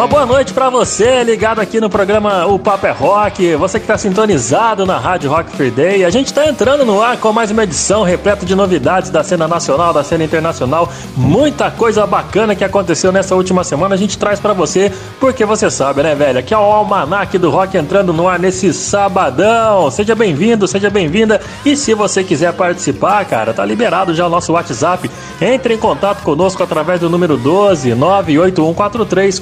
Uma boa noite para você, ligado aqui no programa O Papo é Rock, você que está sintonizado na Rádio Rock Free Day. A gente está entrando no ar com mais uma edição repleta de novidades da cena nacional, da cena internacional. Muita coisa bacana que aconteceu nessa última semana a gente traz para você, porque você sabe, né, velho? Aqui é o Almanac do Rock entrando no ar nesse sabadão. Seja bem-vindo, seja bem-vinda. E se você quiser participar, cara, tá liberado já o nosso WhatsApp. Entre em contato conosco através do número 12 98143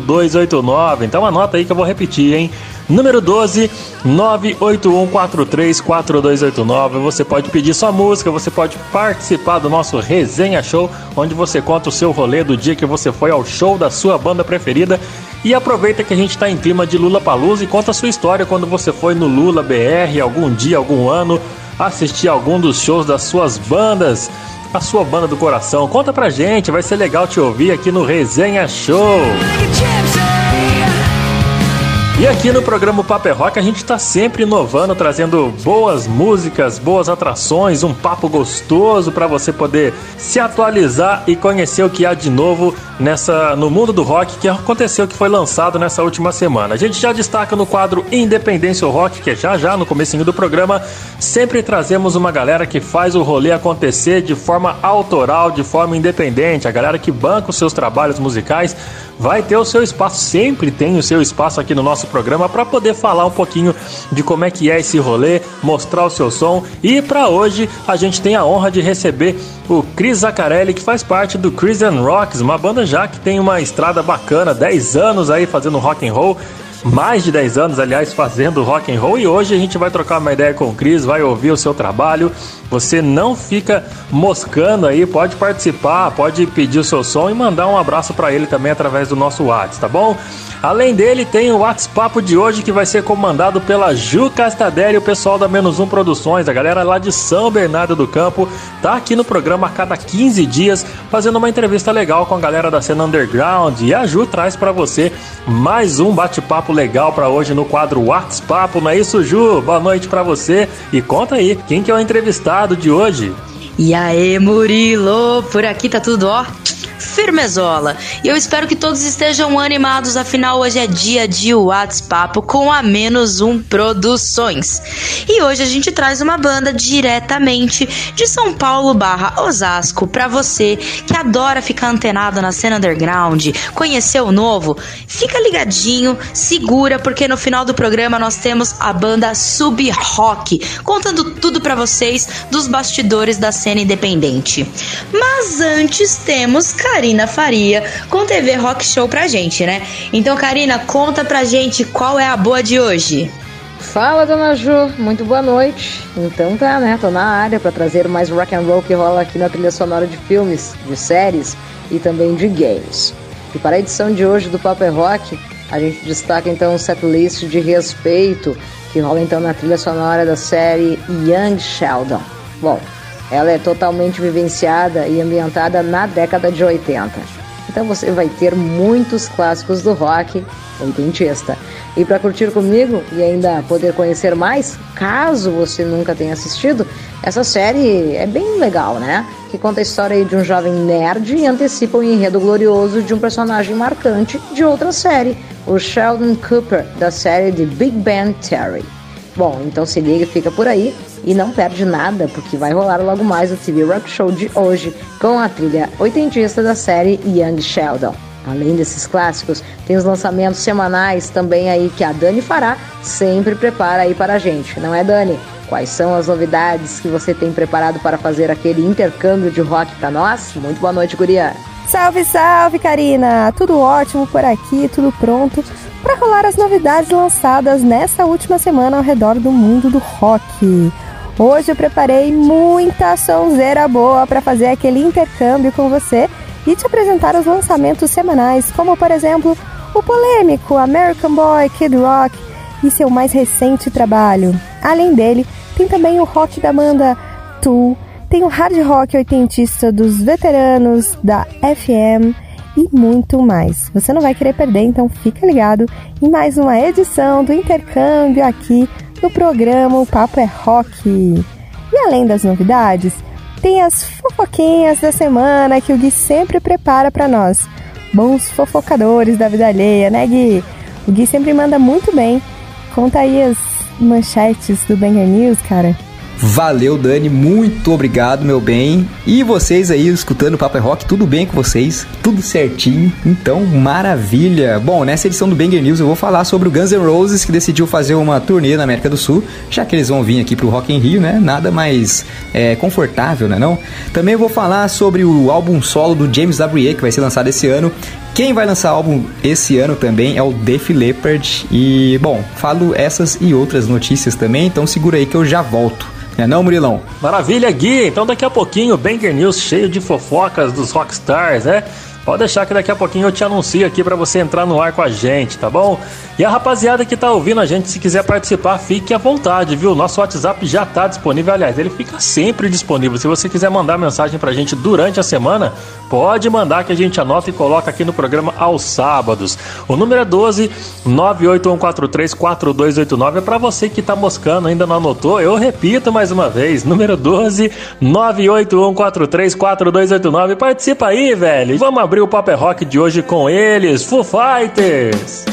4289. Então anota aí que eu vou repetir, hein? Número 12 981434289. Você pode pedir sua música, você pode participar do nosso resenha show, onde você conta o seu rolê do dia que você foi ao show da sua banda preferida. E aproveita que a gente está em clima de Lula Palusa e conta a sua história quando você foi no Lula BR algum dia, algum ano, assistir algum dos shows das suas bandas a sua banda do coração. Conta pra gente, vai ser legal te ouvir aqui no Resenha Show. E aqui no programa Paper Rock a gente está sempre inovando, trazendo boas músicas, boas atrações, um papo gostoso para você poder se atualizar e conhecer o que há de novo nessa no mundo do rock que aconteceu, que foi lançado nessa última semana. A gente já destaca no quadro Independência Rock, que é já já no comecinho do programa, sempre trazemos uma galera que faz o rolê acontecer de forma autoral, de forma independente, a galera que banca os seus trabalhos musicais vai ter o seu espaço, sempre tem o seu espaço aqui no nosso programa para poder falar um pouquinho de como é que é esse rolê, mostrar o seu som. E para hoje a gente tem a honra de receber o Chris Zaccarelli, que faz parte do Chris and Rocks, uma banda já que tem uma estrada bacana, 10 anos aí fazendo rock and roll mais de 10 anos, aliás, fazendo rock and roll e hoje a gente vai trocar uma ideia com o Cris, vai ouvir o seu trabalho. Você não fica moscando aí, pode participar, pode pedir o seu som e mandar um abraço para ele também através do nosso WhatsApp, tá bom? Além dele, tem o WhatsApp de hoje que vai ser comandado pela Ju Castadelli, o pessoal da Menos Um Produções, a galera lá de São Bernardo do Campo, tá aqui no programa a cada 15 dias, fazendo uma entrevista legal com a galera da cena underground. E a Ju traz para você mais um bate-papo legal para hoje no quadro WhatsApp, não é isso, Ju? Boa noite para você e conta aí, quem que é o entrevistado de hoje? E aí, Murilo, por aqui tá tudo ó firmezola. E eu espero que todos estejam animados, afinal hoje é dia de WhatsApp com a menos um produções. E hoje a gente traz uma banda diretamente de São Paulo barra Osasco para você que adora ficar antenado na cena underground, conhecer o novo, fica ligadinho, segura porque no final do programa nós temos a banda Sub Rock, contando tudo para vocês dos bastidores da cena independente. Mas antes temos Karina Faria com TV Rock Show pra gente, né? Então, Karina, conta pra gente qual é a boa de hoje. Fala, dona Ju, muito boa noite. Então tá, né? Tô na área para trazer mais rock and roll que rola aqui na trilha sonora de filmes, de séries e também de games. E para a edição de hoje do Paper Rock, a gente destaca então um setlist de respeito que rola então na trilha sonora da série Young Sheldon. Bom, ela é totalmente vivenciada e ambientada na década de 80. Então você vai ter muitos clássicos do rock oitentista. E para curtir comigo e ainda poder conhecer mais, caso você nunca tenha assistido, essa série é bem legal, né? Que conta a história de um jovem nerd e antecipa o enredo glorioso de um personagem marcante de outra série, o Sheldon Cooper, da série de Big Bang Theory. Bom, então se liga, fica por aí e não perde nada, porque vai rolar logo mais o TV Rock Show de hoje com a trilha oitentista da série Young Sheldon. Além desses clássicos, tem os lançamentos semanais também aí que a Dani fará, sempre prepara aí para a gente, não é Dani? Quais são as novidades que você tem preparado para fazer aquele intercâmbio de rock para nós? Muito boa noite, guria! Salve, salve, Karina! Tudo ótimo por aqui, tudo pronto para rolar as novidades lançadas nessa última semana ao redor do mundo do rock. Hoje eu preparei muita sonzeira boa para fazer aquele intercâmbio com você e te apresentar os lançamentos semanais, como por exemplo o polêmico American Boy Kid Rock e seu mais recente trabalho. Além dele, tem também o rock da banda Tool, tem o hard rock oitentista dos veteranos da FM e muito mais. Você não vai querer perder, então fica ligado em mais uma edição do intercâmbio aqui no programa O Papo é Rock. E além das novidades, tem as fofoquinhas da semana que o Gui sempre prepara para nós. Bons fofocadores da vida alheia, né, Gui? O Gui sempre manda muito bem. Conta aí as manchetes do Banger News, cara. Valeu, Dani, muito obrigado, meu bem. E vocês aí escutando o Papo é Rock, tudo bem com vocês? Tudo certinho? Então, maravilha! Bom, nessa edição do Banger News eu vou falar sobre o Guns N' Roses que decidiu fazer uma turnê na América do Sul, já que eles vão vir aqui pro Rock in Rio, né? Nada mais é, confortável, né não? Também vou falar sobre o álbum solo do James W.A. que vai ser lançado esse ano. Quem vai lançar álbum esse ano também é o Def Leppard. E, bom, falo essas e outras notícias também, então segura aí que eu já volto. É não, Murilão? Maravilha, Gui. Então daqui a pouquinho, Banger News cheio de fofocas dos rockstars, né? Pode deixar que daqui a pouquinho eu te anuncio aqui para você entrar no ar com a gente, tá bom? E a rapaziada que tá ouvindo a gente, se quiser participar, fique à vontade, viu? Nosso WhatsApp já tá disponível, aliás, ele fica sempre disponível. Se você quiser mandar mensagem pra gente durante a semana, pode mandar que a gente anota e coloca aqui no programa aos sábados. O número é 12 981434289 é para você que tá moscando, ainda não anotou. Eu repito mais uma vez, número 12 981434289. Participa aí, velho. Vamos abrir o Paper Rock de hoje com eles, Foo Fighters!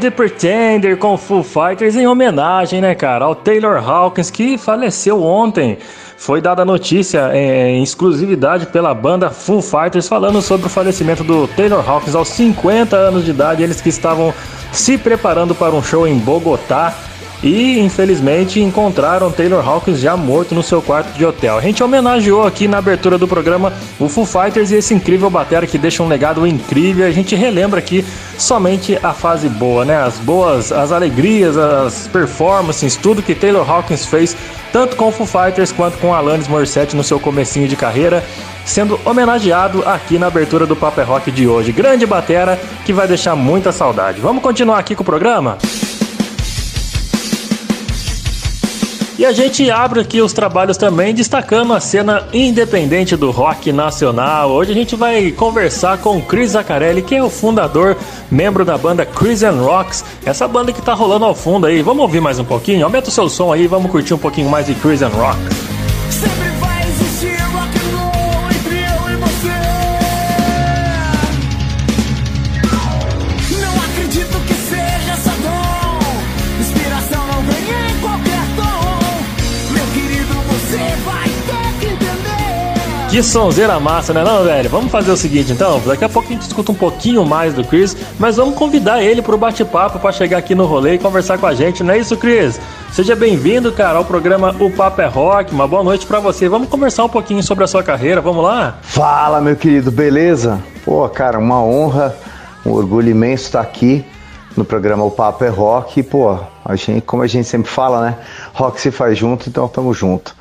The Pretender com Foo Fighters em homenagem, né, cara, ao Taylor Hawkins que faleceu ontem. Foi dada notícia é, em exclusividade pela banda Foo Fighters falando sobre o falecimento do Taylor Hawkins aos 50 anos de idade. Eles que estavam se preparando para um show em Bogotá e infelizmente encontraram Taylor Hawkins já morto no seu quarto de hotel. A gente homenageou aqui na abertura do programa o Foo Fighters e esse incrível batera que deixa um legado incrível. A gente relembra aqui somente a fase boa, né? As boas, as alegrias, as performances, tudo que Taylor Hawkins fez tanto com o Foo Fighters quanto com Alanis Morissette no seu comecinho de carreira, sendo homenageado aqui na abertura do Paper Rock de hoje. Grande batera que vai deixar muita saudade. Vamos continuar aqui com o programa? E a gente abre aqui os trabalhos também destacando a cena independente do rock nacional. Hoje a gente vai conversar com Chris Zaccarelli, que é o fundador, membro da banda Chris and Rocks, essa banda que tá rolando ao fundo aí. Vamos ouvir mais um pouquinho? Aumenta o seu som aí, vamos curtir um pouquinho mais de Chris and Rocks. Que sonzeira massa, né não, velho? Vamos fazer o seguinte então, daqui a pouco a gente escuta um pouquinho mais do Chris, mas vamos convidar ele pro bate-papo para chegar aqui no rolê e conversar com a gente, não é isso, Chris? Seja bem-vindo, cara, ao programa O Papo é Rock. Uma boa noite para você. Vamos conversar um pouquinho sobre a sua carreira, vamos lá? Fala, meu querido, beleza? Pô, cara, uma honra, um orgulho imenso estar aqui no programa O Papo é Rock. pô, a gente, como a gente sempre fala, né? Rock se faz junto, então tamo junto.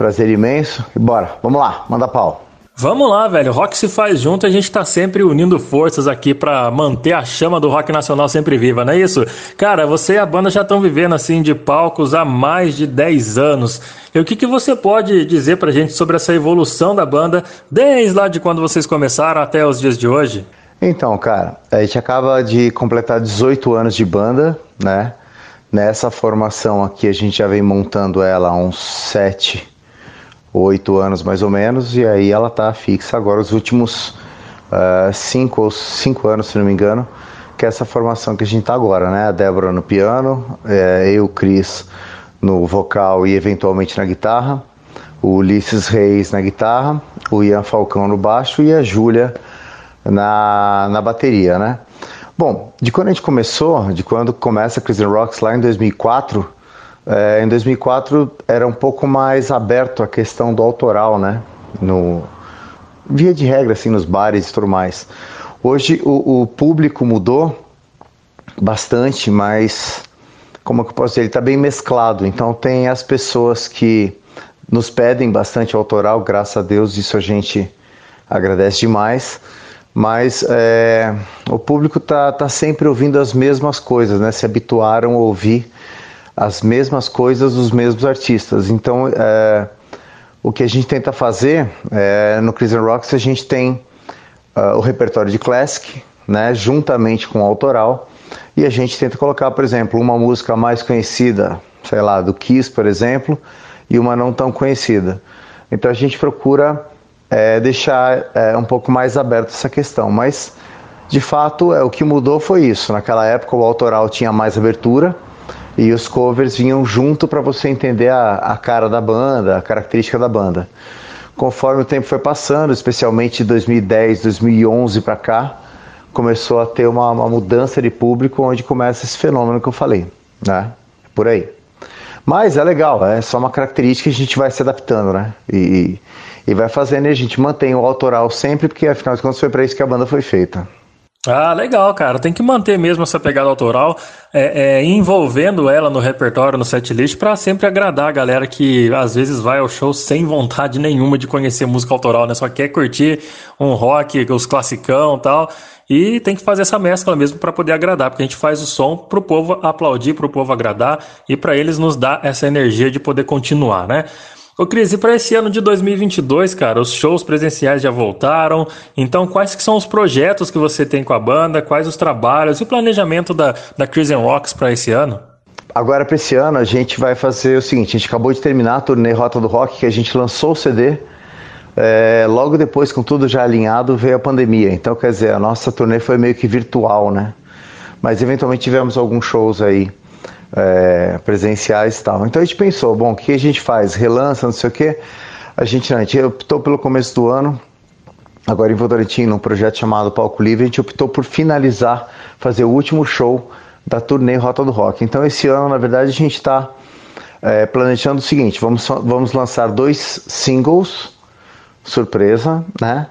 Prazer imenso. E bora, vamos lá, manda pau. Vamos lá, velho. Rock se faz junto, a gente tá sempre unindo forças aqui para manter a chama do rock nacional sempre viva, não é isso? Cara, você e a banda já estão vivendo assim de palcos há mais de 10 anos. E o que, que você pode dizer pra gente sobre essa evolução da banda desde lá de quando vocês começaram até os dias de hoje? Então, cara, a gente acaba de completar 18 anos de banda, né? Nessa formação aqui a gente já vem montando ela há uns 7 oito anos mais ou menos, e aí ela está fixa agora os últimos uh, cinco ou cinco anos, se não me engano, que é essa formação que a gente está agora, né? A Débora no piano, é, eu, Cris no vocal e eventualmente na guitarra, o Ulisses Reis na guitarra, o Ian Falcão no baixo e a Júlia na, na bateria, né? Bom, de quando a gente começou, de quando começa a Crazy Rocks lá em 2004, é, em 2004 era um pouco mais aberto a questão do autoral, né? No, via de regra, assim, nos bares e tudo mais. Hoje o, o público mudou bastante, mas como que eu posso dizer, ele está bem mesclado. Então tem as pessoas que nos pedem bastante autoral, graças a Deus, isso a gente agradece demais. Mas é, o público está tá sempre ouvindo as mesmas coisas, né? Se habituaram a ouvir as mesmas coisas dos mesmos artistas. Então, é, o que a gente tenta fazer é, no Chris Rocks, a gente tem uh, o repertório de classic, né, juntamente com o autoral, e a gente tenta colocar, por exemplo, uma música mais conhecida, sei lá, do Kiss, por exemplo, e uma não tão conhecida. Então a gente procura é, deixar é, um pouco mais aberto essa questão, mas de fato é, o que mudou foi isso. Naquela época o autoral tinha mais abertura, e os covers vinham junto para você entender a, a cara da banda, a característica da banda. Conforme o tempo foi passando, especialmente de 2010, 2011 para cá, começou a ter uma, uma, mudança de público onde começa esse fenômeno que eu falei, né? Por aí. Mas é legal, é só uma característica que a gente vai se adaptando, né? E, e vai fazendo e a gente mantém o autoral sempre, porque afinal de contas foi para isso que a banda foi feita. Ah, legal, cara. Tem que manter mesmo essa pegada autoral, é, é, envolvendo ela no repertório, no setlist, para sempre agradar a galera que às vezes vai ao show sem vontade nenhuma de conhecer música autoral, né? Só quer curtir um rock, os classicão e tal. E tem que fazer essa mescla mesmo para poder agradar, porque a gente faz o som pro povo aplaudir, pro povo agradar e para eles nos dar essa energia de poder continuar, né? Ô Cris, e para esse ano de 2022, cara, os shows presenciais já voltaram, então quais que são os projetos que você tem com a banda, quais os trabalhos? E o planejamento da, da Cris Rocks para esse ano? Agora para esse ano a gente vai fazer o seguinte, a gente acabou de terminar a turnê Rota do Rock, que a gente lançou o CD, é, logo depois com tudo já alinhado veio a pandemia, então quer dizer, a nossa turnê foi meio que virtual, né? Mas eventualmente tivemos alguns shows aí é, presenciais e tal. Então a gente pensou, bom, o que a gente faz? Relança, não sei o quê. A gente, a gente optou pelo começo do ano, agora em Votorantim, num projeto chamado Palco Livre, a gente optou por finalizar, fazer o último show da turnê Rota do Rock. Então esse ano, na verdade, a gente está é, planejando o seguinte: vamos, vamos lançar dois singles, surpresa, né?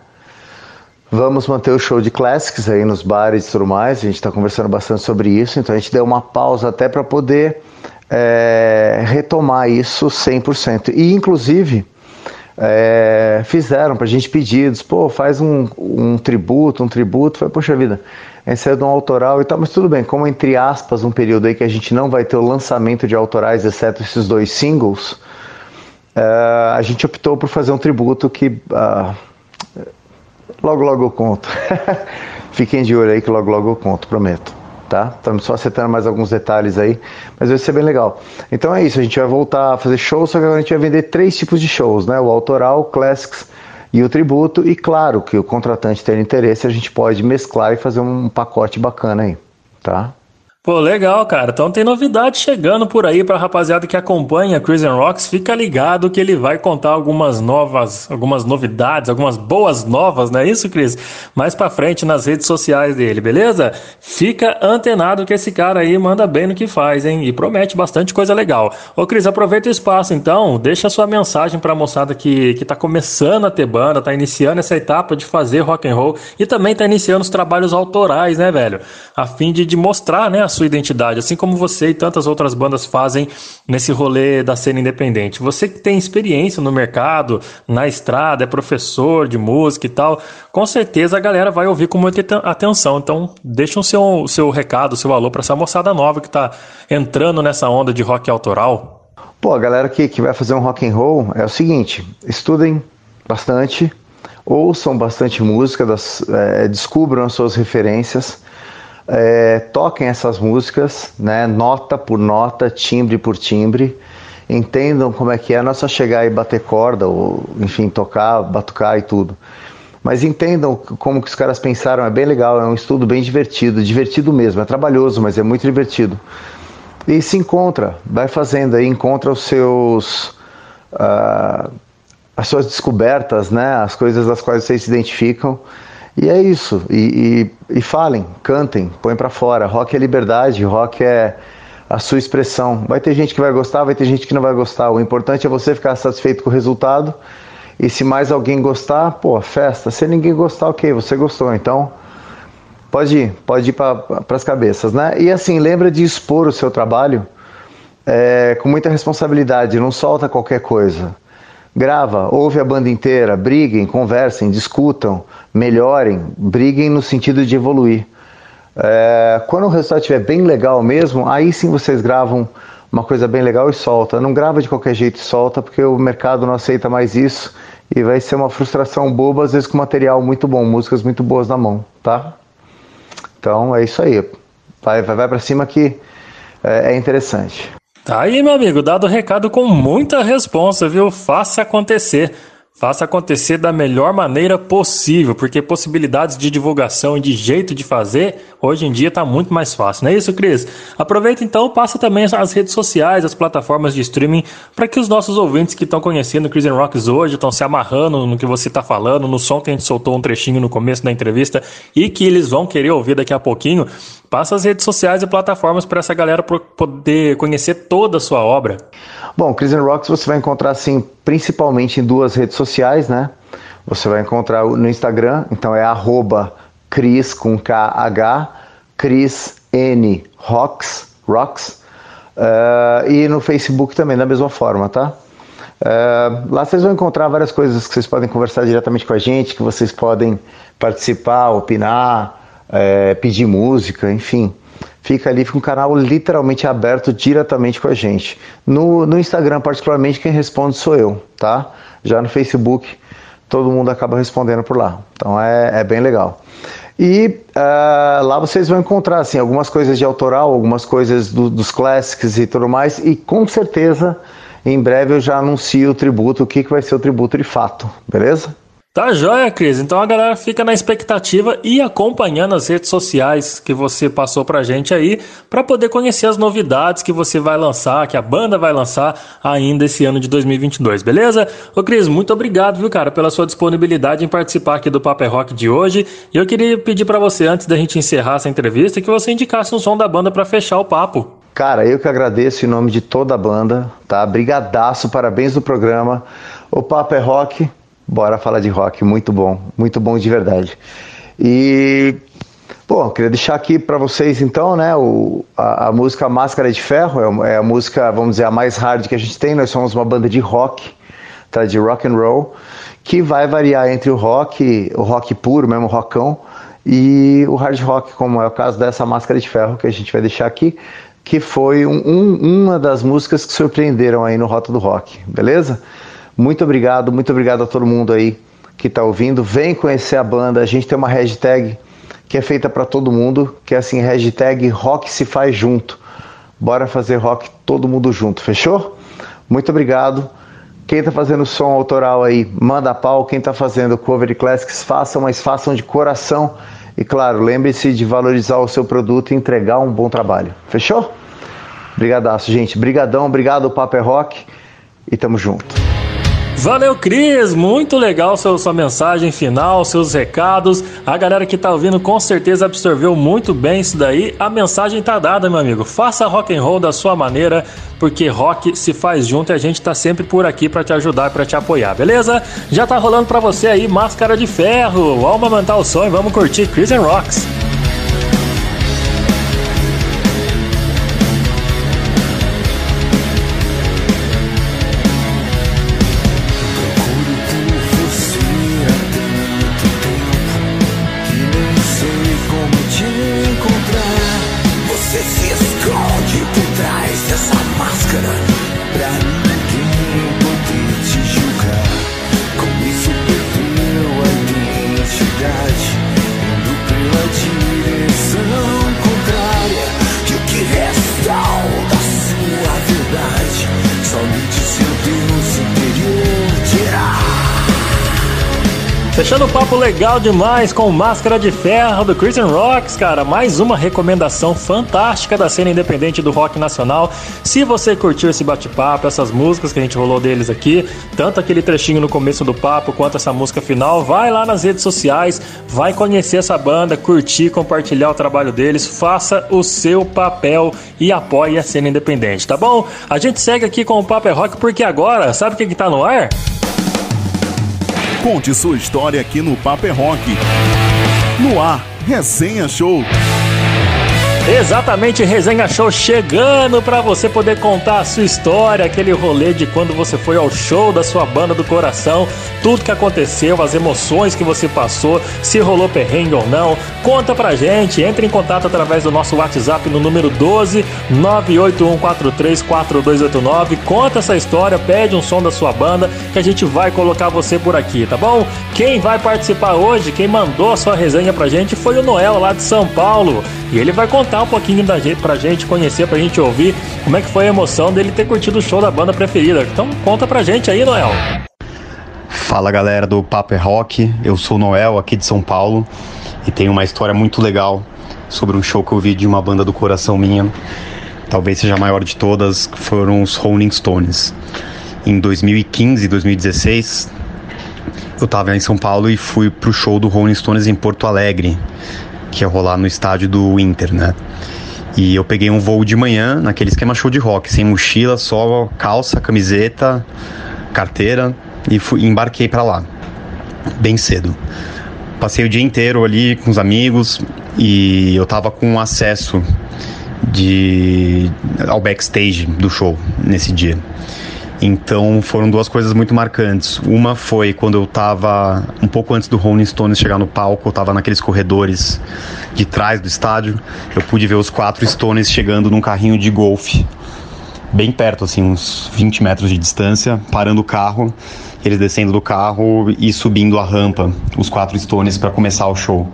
Vamos manter o show de classics aí nos bares e tudo mais. A gente está conversando bastante sobre isso, então a gente deu uma pausa até para poder é, retomar isso 100%. E inclusive é, fizeram para a gente pedidos, pô, faz um, um tributo, um tributo. Foi, poxa vida, a gente saiu de um autoral e tal, mas tudo bem, como entre aspas, um período aí que a gente não vai ter o lançamento de autorais, exceto esses dois singles, é, a gente optou por fazer um tributo que. Uh, Logo, logo eu conto. Fiquem de olho aí que logo, logo eu conto, prometo. Tá? Estamos só acertando mais alguns detalhes aí, mas vai ser bem legal. Então é isso, a gente vai voltar a fazer shows, só que agora a gente vai vender três tipos de shows, né? O autoral, classics e o tributo. E claro que o contratante tendo interesse, a gente pode mesclar e fazer um pacote bacana aí, tá? Pô, legal, cara. Então tem novidade chegando por aí pra rapaziada que acompanha Chris and Rocks. Fica ligado que ele vai contar algumas novas, algumas novidades, algumas boas novas, não é isso, Chris? Mais pra frente nas redes sociais dele, beleza? Fica antenado que esse cara aí manda bem no que faz, hein? E promete bastante coisa legal. Ô, Cris, aproveita o espaço então, deixa a sua mensagem pra moçada que, que tá começando a ter banda, tá iniciando essa etapa de fazer rock and roll e também tá iniciando os trabalhos autorais, né, velho? A fim de, de mostrar, né, sua identidade, assim como você e tantas outras bandas fazem nesse rolê da cena independente. Você que tem experiência no mercado, na estrada, é professor de música e tal, com certeza a galera vai ouvir com muita atenção. Então, deixa o seu, seu recado, o seu alô para essa moçada nova que está entrando nessa onda de rock autoral. Pô, a galera que, que vai fazer um rock and roll é o seguinte: estudem bastante, ouçam bastante música, das, é, descubram as suas referências é, toquem essas músicas, né, nota por nota, timbre por timbre, entendam como é que é, não é só chegar e bater corda, ou enfim, tocar, batucar e tudo. Mas entendam como que os caras pensaram, é bem legal, é um estudo bem divertido, divertido mesmo, é trabalhoso, mas é muito divertido. E se encontra, vai fazendo aí, encontra os seus. Uh, as suas descobertas, né, as coisas das quais vocês se identificam e é isso. E, e, e falem, cantem, põem para fora. Rock é liberdade, rock é a sua expressão. Vai ter gente que vai gostar, vai ter gente que não vai gostar. O importante é você ficar satisfeito com o resultado. E se mais alguém gostar, pô, festa. Se ninguém gostar, ok, você gostou. Então, pode ir, pode ir para as cabeças, né? E assim, lembra de expor o seu trabalho é, com muita responsabilidade. Não solta qualquer coisa. Grava, ouve a banda inteira, briguem, conversem, discutam melhorem, briguem no sentido de evoluir. É, quando o resultado estiver bem legal mesmo, aí sim vocês gravam uma coisa bem legal e solta. Não grava de qualquer jeito e solta, porque o mercado não aceita mais isso e vai ser uma frustração boba, às vezes com material muito bom, músicas muito boas na mão, tá? Então é isso aí. Vai, vai, vai para cima que é, é interessante. Tá aí, meu amigo, dado o recado com muita responsa, viu? Faça acontecer. Faça acontecer da melhor maneira possível, porque possibilidades de divulgação e de jeito de fazer hoje em dia está muito mais fácil, não é isso, Cris? Aproveita então, passa também as redes sociais, as plataformas de streaming, para que os nossos ouvintes que estão conhecendo Chris Rocks hoje, estão se amarrando no que você está falando, no som que a gente soltou um trechinho no começo da entrevista e que eles vão querer ouvir daqui a pouquinho, passa as redes sociais e plataformas para essa galera poder conhecer toda a sua obra. Bom, Chris Rocks você vai encontrar assim principalmente em duas redes sociais, né? Você vai encontrar no Instagram, então é arroba Cris com KH, Cris N Rocks, Rocks, uh, e no Facebook também da mesma forma, tá? Uh, lá vocês vão encontrar várias coisas que vocês podem conversar diretamente com a gente, que vocês podem participar, opinar, uh, pedir música, enfim fica ali, fica um canal literalmente aberto diretamente com a gente. No, no Instagram, particularmente, quem responde sou eu, tá? Já no Facebook, todo mundo acaba respondendo por lá. Então é, é bem legal. E uh, lá vocês vão encontrar assim, algumas coisas de autoral, algumas coisas do, dos classics e tudo mais. E com certeza, em breve eu já anuncio o tributo, o que, que vai ser o tributo de fato, beleza? Tá joia, Cris. Então a galera fica na expectativa e acompanhando as redes sociais que você passou pra gente aí, para poder conhecer as novidades que você vai lançar, que a banda vai lançar ainda esse ano de 2022, beleza? Ô Cris, muito obrigado, viu, cara, pela sua disponibilidade em participar aqui do Paper Rock de hoje. E eu queria pedir para você, antes da gente encerrar essa entrevista, que você indicasse um som da banda para fechar o papo. Cara, eu que agradeço em nome de toda a banda, tá? Brigadaço, parabéns do programa. O Paper Rock Bora falar de rock, muito bom, muito bom de verdade. E, bom, queria deixar aqui para vocês então, né, o, a, a, música Máscara de Ferro, é, é, a música, vamos dizer, a mais hard que a gente tem, nós somos uma banda de rock, tá, de rock and roll, que vai variar entre o rock, o rock puro, mesmo rockão, e o hard rock, como é o caso dessa Máscara de Ferro que a gente vai deixar aqui, que foi um, um, uma das músicas que surpreenderam aí no Rota do Rock, beleza? Muito obrigado, muito obrigado a todo mundo aí que está ouvindo. Vem conhecer a banda. A gente tem uma hashtag que é feita para todo mundo, que é assim, hashtag rock se faz junto. Bora fazer rock todo mundo junto, fechou? Muito obrigado. Quem está fazendo som autoral aí, manda pau. Quem está fazendo cover de classics, façam, mas façam de coração. E claro, lembre-se de valorizar o seu produto e entregar um bom trabalho. Fechou? Brigadaço, gente. Brigadão, obrigado, Paper é Rock. E tamo junto. Valeu, Cris! Muito legal seu, sua mensagem final, seus recados. A galera que tá ouvindo com certeza absorveu muito bem isso daí. A mensagem tá dada, meu amigo. Faça rock and roll da sua maneira, porque rock se faz junto e a gente tá sempre por aqui para te ajudar, para te apoiar, beleza? Já tá rolando para você aí Máscara de Ferro. Vamos aumentar o e vamos curtir Chris and Rocks. Legal demais com Máscara de Ferro do Christian Rocks, cara. Mais uma recomendação fantástica da cena independente do rock nacional. Se você curtiu esse bate-papo, essas músicas que a gente rolou deles aqui, tanto aquele trechinho no começo do papo quanto essa música final, vai lá nas redes sociais, vai conhecer essa banda, curtir, compartilhar o trabalho deles, faça o seu papel e apoie a cena independente, tá bom? A gente segue aqui com o Papo é Rock porque agora, sabe o que, que tá no ar? Conte sua história aqui no Paper Rock. No ar, Resenha Show. Exatamente, resenha show chegando para você poder contar a sua história, aquele rolê de quando você foi ao show da sua banda do coração, tudo que aconteceu, as emoções que você passou, se rolou perrengue ou não. Conta pra gente, entre em contato através do nosso WhatsApp no número 12 981434289. Conta essa história, pede um som da sua banda que a gente vai colocar você por aqui, tá bom? Quem vai participar hoje, quem mandou a sua resenha pra gente foi o Noel lá de São Paulo. E ele vai contar um pouquinho da gente, pra gente conhecer, pra gente ouvir como é que foi a emoção dele ter curtido o show da banda preferida. Então conta pra gente aí, Noel. Fala galera do Paper é Rock, eu sou o Noel aqui de São Paulo e tenho uma história muito legal sobre um show que eu vi de uma banda do coração minha, talvez seja a maior de todas, que foram os Rolling Stones. Em 2015 e 2016, eu estava em São Paulo e fui pro show do Rolling Stones em Porto Alegre que ia rolar no estádio do Inter, né? E eu peguei um voo de manhã, naquele esquema show de rock, sem mochila, só calça, camiseta, carteira e fui, embarquei para lá, bem cedo. Passei o dia inteiro ali com os amigos e eu tava com acesso de ao backstage do show nesse dia. Então foram duas coisas muito marcantes. Uma foi quando eu estava um pouco antes do Rolling Stones chegar no palco, eu estava naqueles corredores de trás do estádio. Eu pude ver os quatro Stones chegando num carrinho de golfe, bem perto, assim, uns 20 metros de distância, parando o carro, eles descendo do carro e subindo a rampa, os quatro Stones, para começar o show.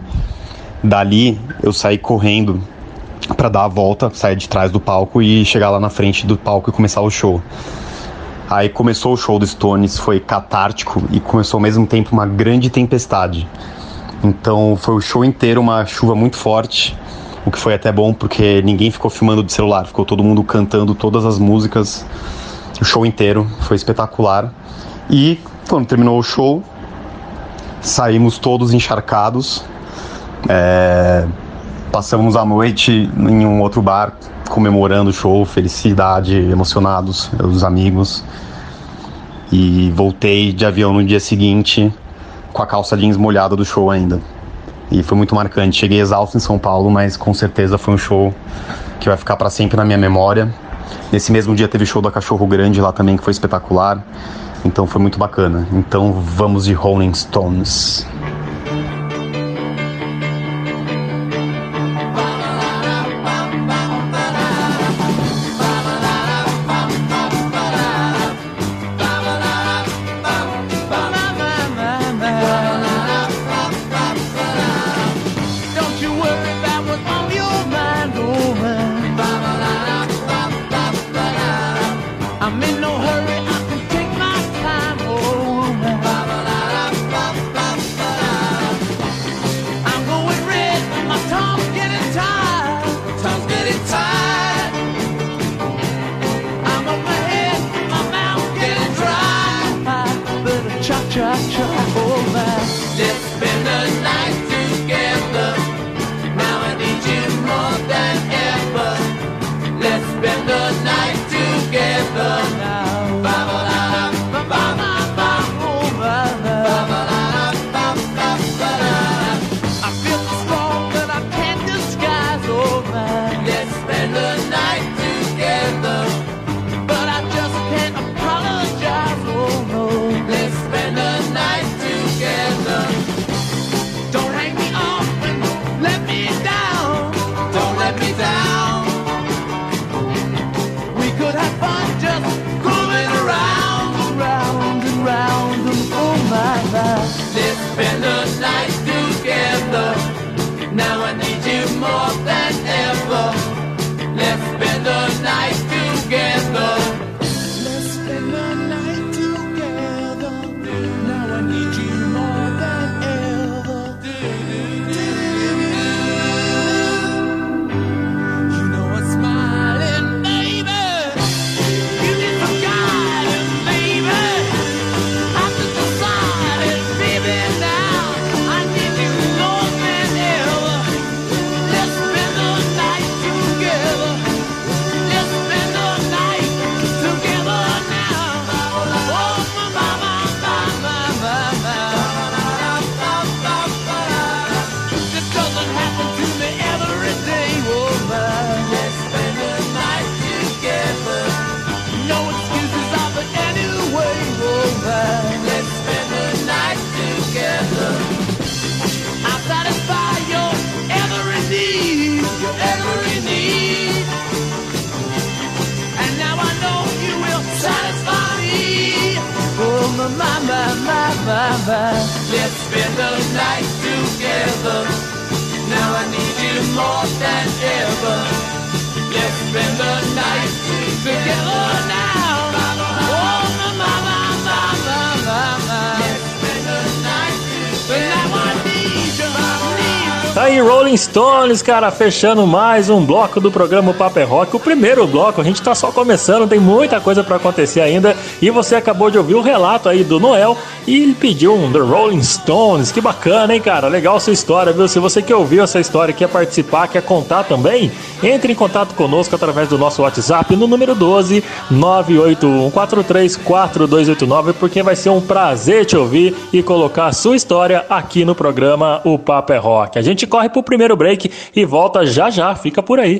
Dali eu saí correndo para dar a volta, sair de trás do palco e chegar lá na frente do palco e começar o show. Aí começou o show do Stones, foi catártico e começou ao mesmo tempo uma grande tempestade. Então foi o show inteiro uma chuva muito forte, o que foi até bom porque ninguém ficou filmando de celular, ficou todo mundo cantando todas as músicas, o show inteiro, foi espetacular. E quando terminou o show, saímos todos encharcados, é, passamos a noite em um outro bar comemorando o show, felicidade, emocionados, os amigos. E voltei de avião no dia seguinte com a calça jeans molhada do show ainda. E foi muito marcante. Cheguei exausto em São Paulo, mas com certeza foi um show que vai ficar para sempre na minha memória. Nesse mesmo dia teve show da Cachorro Grande lá também, que foi espetacular. Então foi muito bacana. Então vamos de Rolling Stones. Rolling Stones, cara, fechando mais um bloco do programa Paper Rock. O primeiro bloco, a gente tá só começando, tem muita coisa para acontecer ainda. E você acabou de ouvir o relato aí do Noel e ele pediu um The Rolling Stones. Que bacana, hein, cara? Legal sua história, viu? Se você quer ouvir essa história, quer participar, quer contar também, entre em contato conosco através do nosso WhatsApp no número 12 981434289, porque vai ser um prazer te ouvir e colocar a sua história aqui no programa O Paper Rock. A gente corre pro primeiro break e volta já já, fica por aí.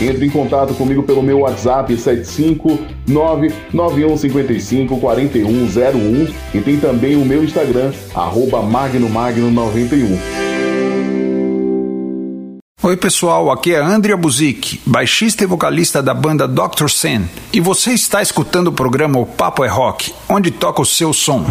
Entre em contato comigo pelo meu WhatsApp 75991554101 e tem também o meu Instagram, arroba magnomagno91. Oi pessoal, aqui é Andrea Buzik, baixista e vocalista da banda Dr. Sen, e você está escutando o programa O Papo é Rock, onde toca o seu som.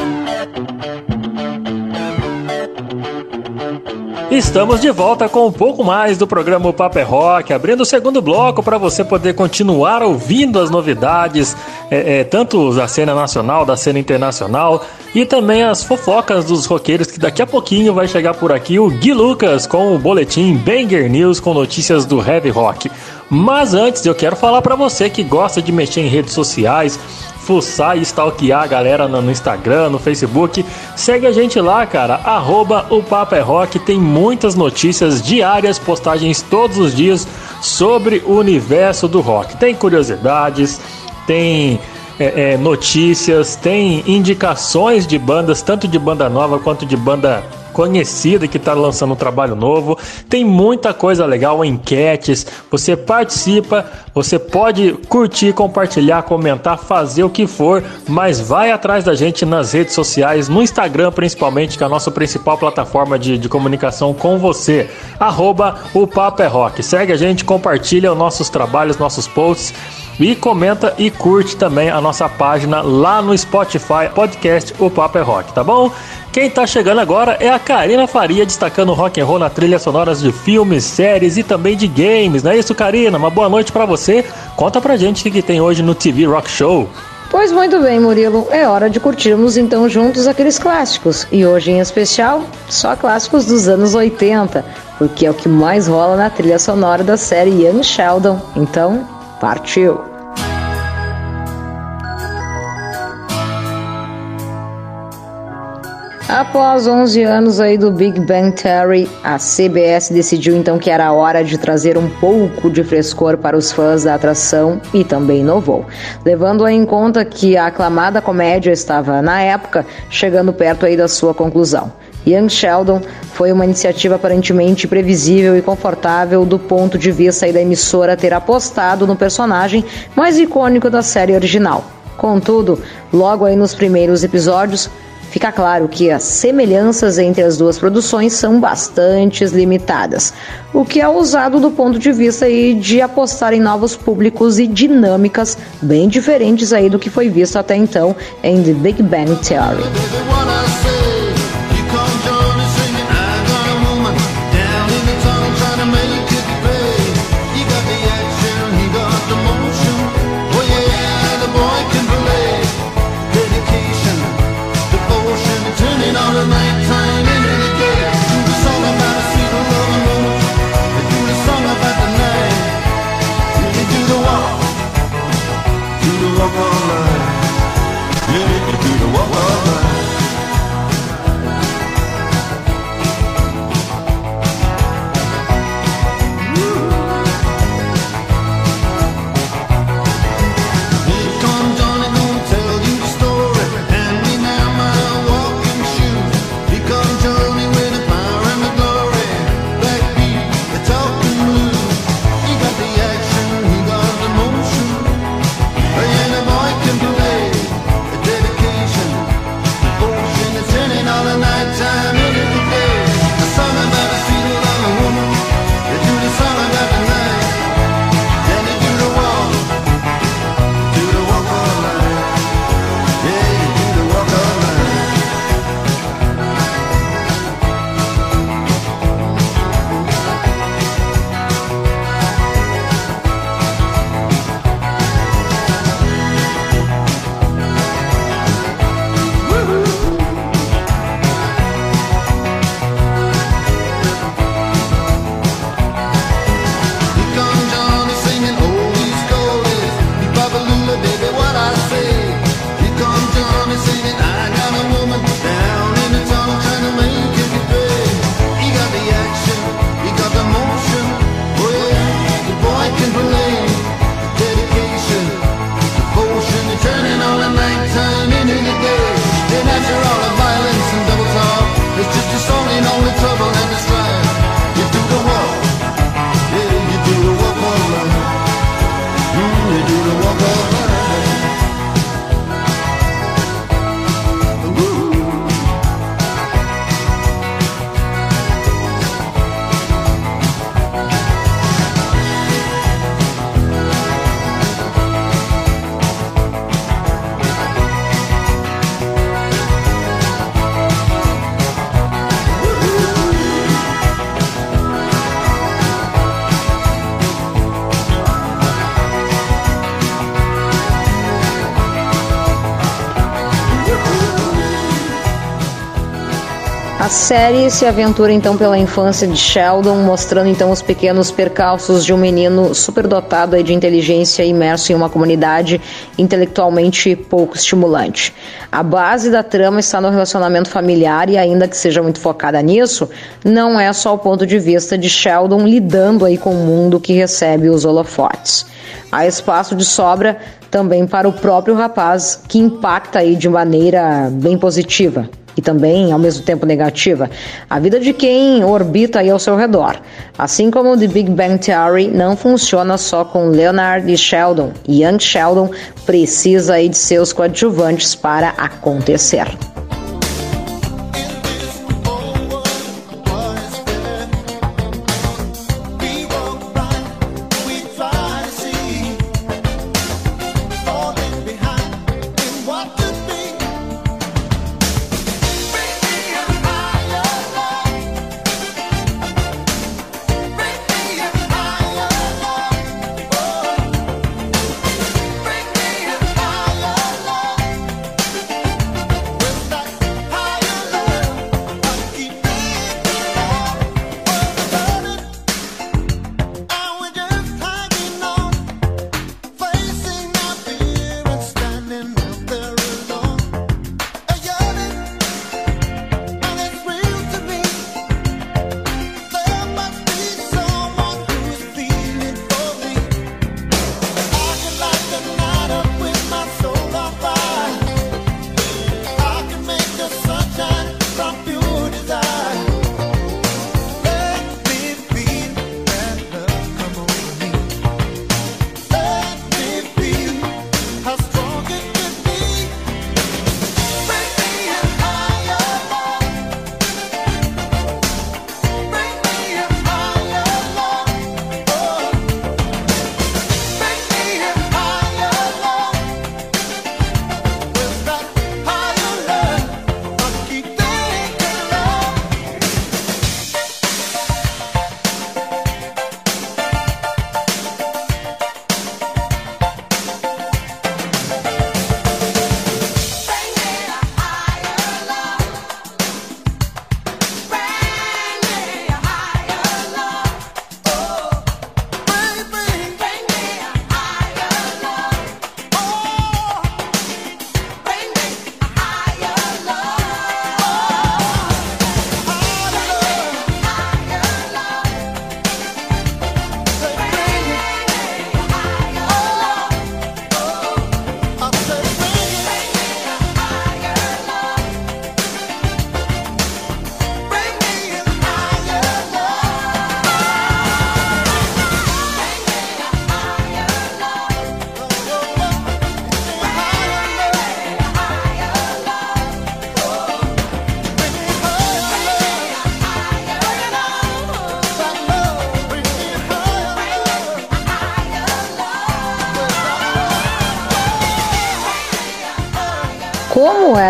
Estamos de volta com um pouco mais do programa Paper é Rock, abrindo o segundo bloco para você poder continuar ouvindo as novidades, é, é, tanto da cena nacional, da cena internacional e também as fofocas dos roqueiros, que daqui a pouquinho vai chegar por aqui o Gui Lucas com o boletim Banger News com notícias do heavy rock. Mas antes eu quero falar para você que gosta de mexer em redes sociais, fuçar e stalkear a galera no Instagram, no Facebook. Segue a gente lá, cara. Arroba o Papo é Rock. Tem muitas notícias diárias, postagens todos os dias sobre o universo do rock. Tem curiosidades, tem é, é, notícias, tem indicações de bandas, tanto de banda nova quanto de banda conhecida que está lançando um trabalho novo. Tem muita coisa legal, enquetes. Você participa, você pode curtir, compartilhar, comentar, fazer o que for, mas vai atrás da gente nas redes sociais, no Instagram principalmente, que é a nossa principal plataforma de, de comunicação com você. Arroba o Papo é Rock. Segue a gente, compartilha os nossos trabalhos, nossos posts. E comenta e curte também a nossa página lá no Spotify, podcast O Papo é Rock, tá bom? Quem tá chegando agora é a Karina Faria, destacando rock and roll na trilha sonoras de filmes, séries e também de games. Não é isso, Karina? Uma boa noite para você. Conta pra gente o que tem hoje no TV Rock Show. Pois muito bem, Murilo. É hora de curtirmos então juntos aqueles clássicos. E hoje em especial, só clássicos dos anos 80, porque é o que mais rola na trilha sonora da série Young Sheldon. Então, partiu! Após 11 anos aí do Big Bang Theory, a CBS decidiu então que era hora de trazer um pouco de frescor para os fãs da atração e também inovou, levando em conta que a aclamada comédia estava na época chegando perto aí da sua conclusão. Young Sheldon foi uma iniciativa aparentemente previsível e confortável do ponto de vista da emissora ter apostado no personagem mais icônico da série original. Contudo, logo aí nos primeiros episódios, Fica claro que as semelhanças entre as duas produções são bastante limitadas, o que é usado do ponto de vista aí de apostar em novos públicos e dinâmicas bem diferentes aí do que foi visto até então em The Big Bang Theory. Série se aventura então pela infância de Sheldon, mostrando então os pequenos percalços de um menino superdotado de inteligência imerso em uma comunidade intelectualmente pouco estimulante. A base da trama está no relacionamento familiar e ainda que seja muito focada nisso, não é só o ponto de vista de Sheldon lidando aí com o mundo que recebe os holofotes. Há espaço de sobra também para o próprio rapaz, que impacta aí de maneira bem positiva e também, ao mesmo tempo, negativa, a vida de quem orbita aí ao seu redor. Assim como The Big Bang Theory não funciona só com Leonard e Sheldon, Young Sheldon precisa aí de seus coadjuvantes para acontecer.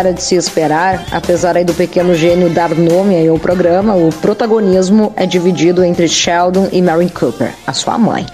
Era de se esperar, apesar do pequeno gênio dar nome ao programa, o protagonismo é dividido entre Sheldon e Mary Cooper, a sua mãe.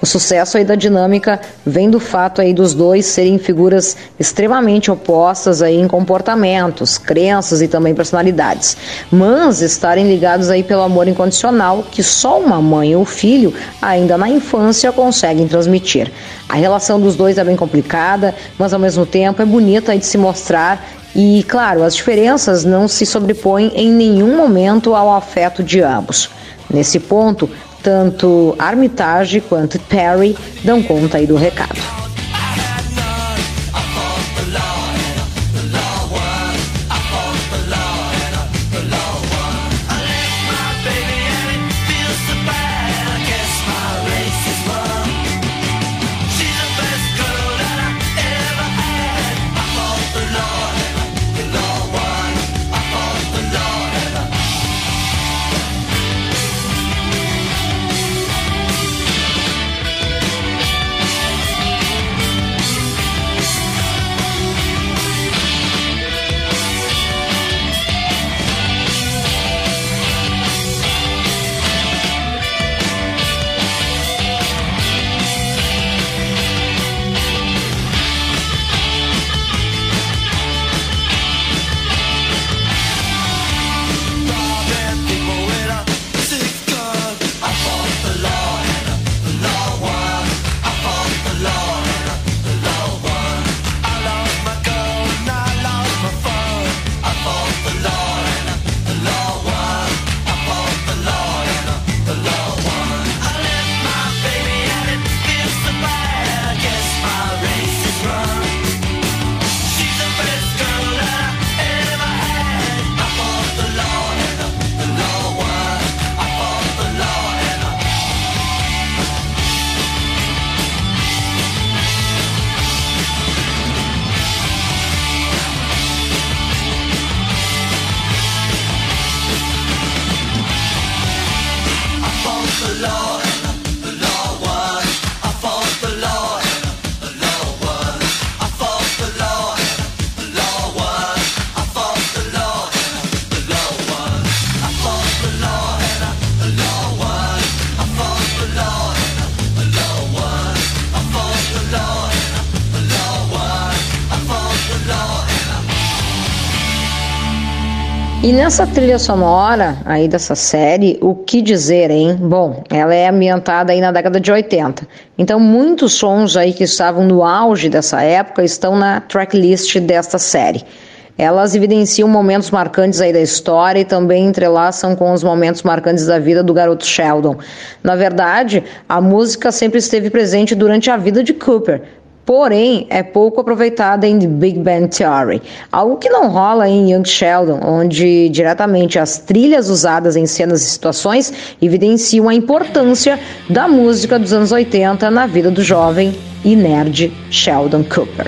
O sucesso da dinâmica vem do fato dos dois serem figuras extremamente opostas em comportamentos, crenças e também personalidades, mas estarem ligados aí pelo amor incondicional que só uma mãe ou filho ainda na infância conseguem transmitir. A relação dos dois é bem complicada, mas ao mesmo tempo é bonita de se mostrar e, claro, as diferenças não se sobrepõem em nenhum momento ao afeto de ambos. Nesse ponto, tanto Armitage quanto Perry dão conta aí do recado. Nessa trilha sonora aí dessa série, o que dizer, hein? Bom, ela é ambientada aí na década de 80. Então, muitos sons aí que estavam no auge dessa época estão na tracklist desta série. Elas evidenciam momentos marcantes aí da história e também entrelaçam com os momentos marcantes da vida do garoto Sheldon. Na verdade, a música sempre esteve presente durante a vida de Cooper, porém é pouco aproveitada em The Big Bang Theory, algo que não rola em Young Sheldon, onde diretamente as trilhas usadas em cenas e situações evidenciam a importância da música dos anos 80 na vida do jovem e nerd Sheldon Cooper.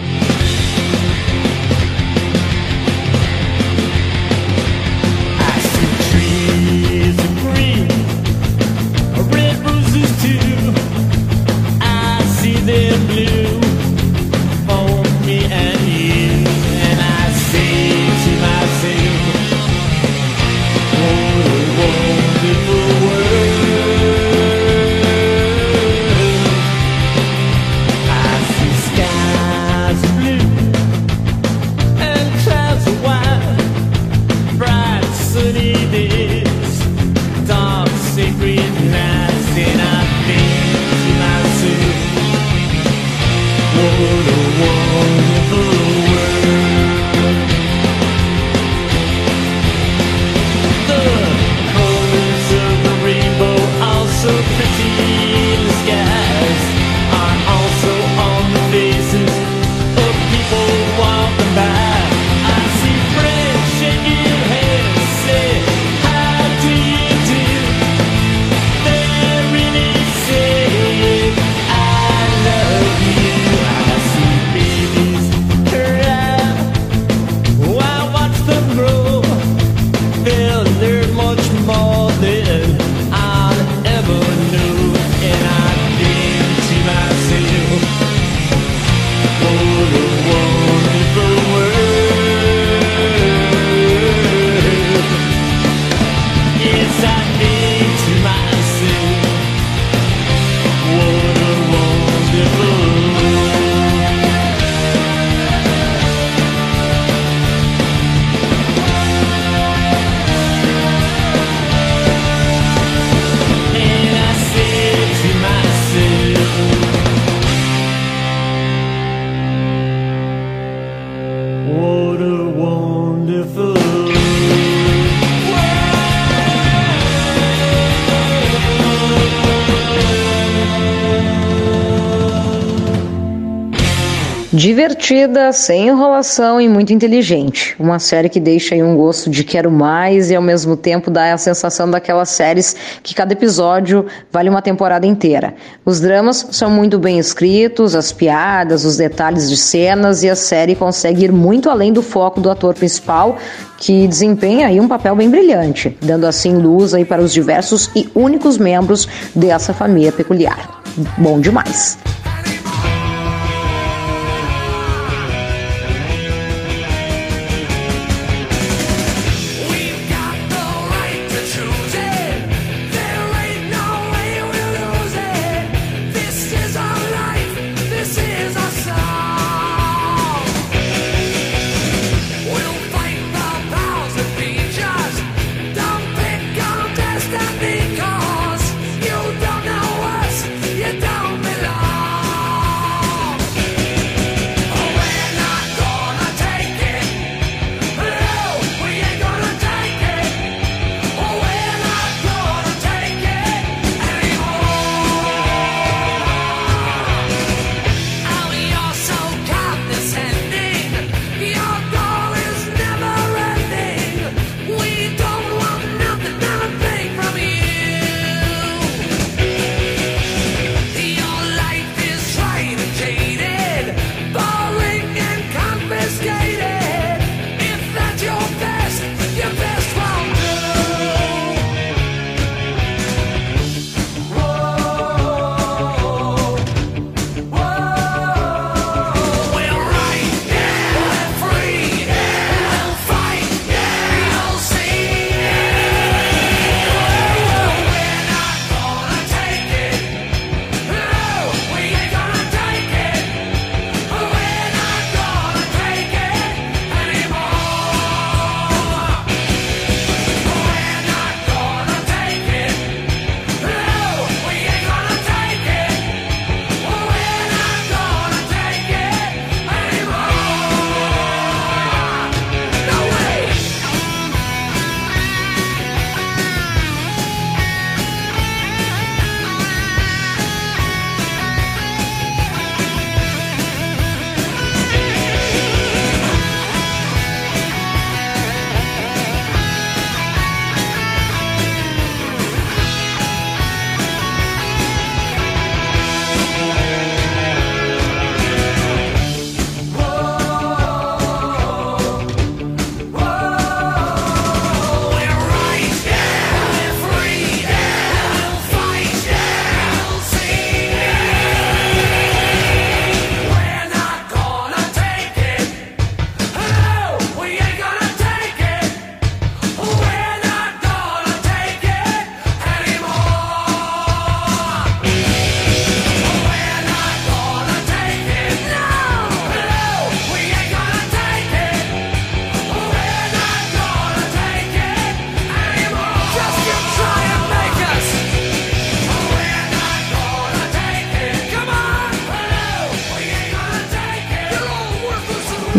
Divertida, sem enrolação e muito inteligente. Uma série que deixa aí um gosto de quero mais e ao mesmo tempo dá a sensação daquelas séries que cada episódio vale uma temporada inteira. Os dramas são muito bem escritos, as piadas, os detalhes de cenas e a série consegue ir muito além do foco do ator principal, que desempenha aí um papel bem brilhante, dando assim luz aí para os diversos e únicos membros dessa família peculiar. Bom demais.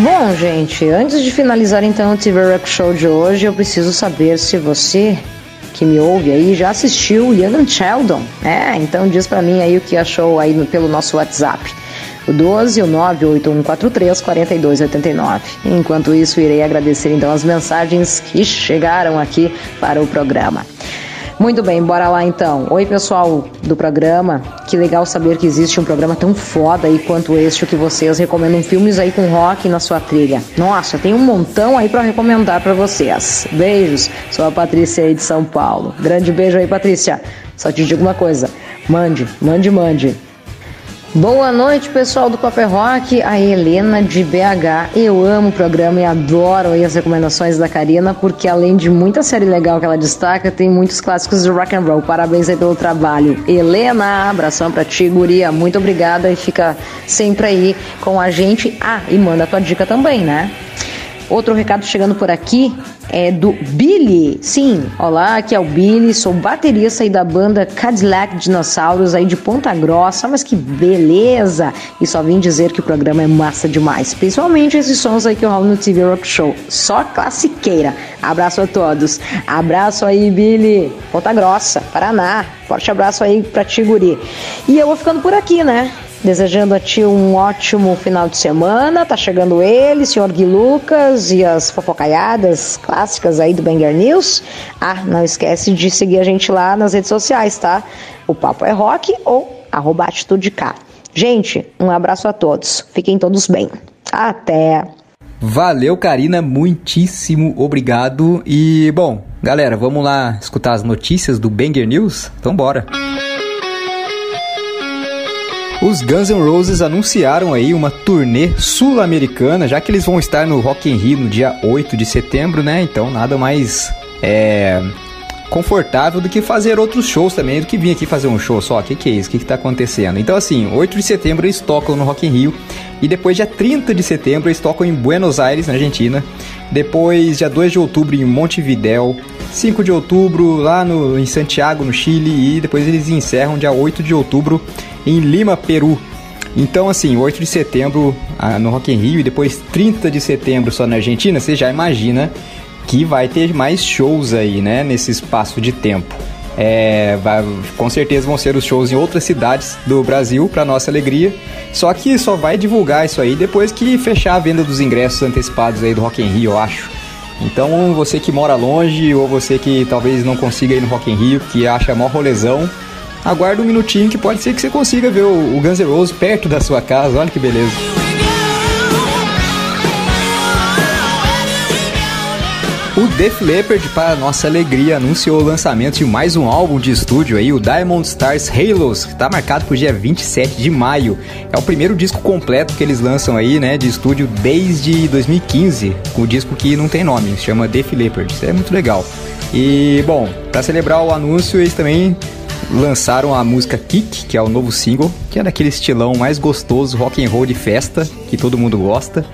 Bom, gente, antes de finalizar então o TV Rock Show de hoje, eu preciso saber se você que me ouve aí já assistiu Young Sheldon. É, então diz para mim aí o que achou aí no, pelo nosso WhatsApp. O 12 o 98143 4289. Enquanto isso, irei agradecer então as mensagens que chegaram aqui para o programa. Muito bem, bora lá então. Oi, pessoal do programa. Que legal saber que existe um programa tão foda aí quanto este que vocês recomendam filmes aí com rock na sua trilha. Nossa, tem um montão aí para recomendar para vocês. Beijos. Sou a Patrícia aí de São Paulo. Grande beijo aí, Patrícia. Só te digo uma coisa. Mande, mande, mande. Boa noite, pessoal do Paper Rock, a Helena de BH. Eu amo o programa e adoro as recomendações da Karina, porque além de muita série legal que ela destaca, tem muitos clássicos de rock and roll. Parabéns aí pelo trabalho. Helena, abração pra ti, guria. Muito obrigada e fica sempre aí com a gente. Ah, e manda a tua dica também, né? Outro recado chegando por aqui é do Billy. Sim, olá, aqui é o Billy, sou baterista aí da banda Cadillac Dinossauros aí de Ponta Grossa, mas que beleza! E só vim dizer que o programa é massa demais, principalmente esses sons aí que rolam no TV Rock Show. Só classiqueira. Abraço a todos. Abraço aí, Billy. Ponta Grossa, Paraná. Forte abraço aí pra ti, guri. E eu vou ficando por aqui, né? Desejando a ti um ótimo final de semana. Tá chegando ele, senhor Gui Lucas e as fofocaiadas clássicas aí do Banger News. Ah, não esquece de seguir a gente lá nas redes sociais, tá? O Papo é Rock ou arroba Atitude K. Gente, um abraço a todos. Fiquem todos bem. Até! Valeu, Karina, muitíssimo obrigado. E, bom, galera, vamos lá escutar as notícias do Banger News? Então, bora! Os Guns N' Roses anunciaram aí uma turnê sul-americana, já que eles vão estar no Rock in Rio no dia 8 de setembro, né? Então nada mais é, confortável do que fazer outros shows também, do que vir aqui fazer um show só. O que, que é isso? O que, que tá acontecendo? Então assim, 8 de setembro eles tocam no Rock in Rio e depois dia 30 de setembro eles tocam em Buenos Aires, na Argentina. Depois dia 2 de outubro em Montevidéu, 5 de outubro lá no, em Santiago, no Chile e depois eles encerram dia 8 de outubro em Lima, Peru. Então, assim, 8 de setembro ah, no Rock in Rio e depois 30 de setembro só na Argentina, você já imagina que vai ter mais shows aí, né, nesse espaço de tempo. É, vai, com certeza vão ser os shows em outras cidades do Brasil, para nossa alegria. Só que só vai divulgar isso aí depois que fechar a venda dos ingressos antecipados aí do Rock in Rio, eu acho. Então, você que mora longe ou você que talvez não consiga ir no Rock in Rio, que acha mó rolezão, aguarda um minutinho que pode ser que você consiga ver o, Guns N' Roses perto da sua casa. Olha que beleza. O Def Leppard, para nossa alegria, anunciou o lançamento de mais um álbum de estúdio aí, o Diamond Stars Halos, que está marcado para o dia 27 de maio. É o primeiro disco completo que eles lançam aí, né, de estúdio desde 2015, com o disco que não tem nome, chama Def Leppard. Isso é muito legal. E, bom, para celebrar o anúncio, eles também lançaram a música Kick, que é o novo single, que é daquele estilão mais gostoso, rock and roll de festa, que todo mundo gosta.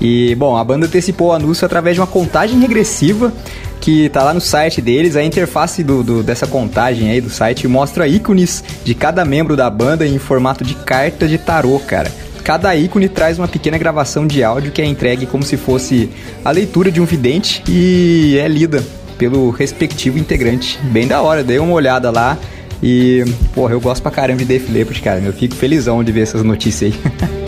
E, bom, a banda antecipou o anúncio através de uma contagem regressiva que tá lá no site deles. A interface do, do, dessa contagem aí do site mostra ícones de cada membro da banda em formato de carta de tarô, cara. Cada ícone traz uma pequena gravação de áudio que é entregue como se fosse a leitura de um vidente e é lida pelo respectivo integrante. Bem da hora, dei uma olhada lá. E, porra, eu gosto pra caramba de Def Leppard, cara. Eu fico felizão de ver essas notícias aí.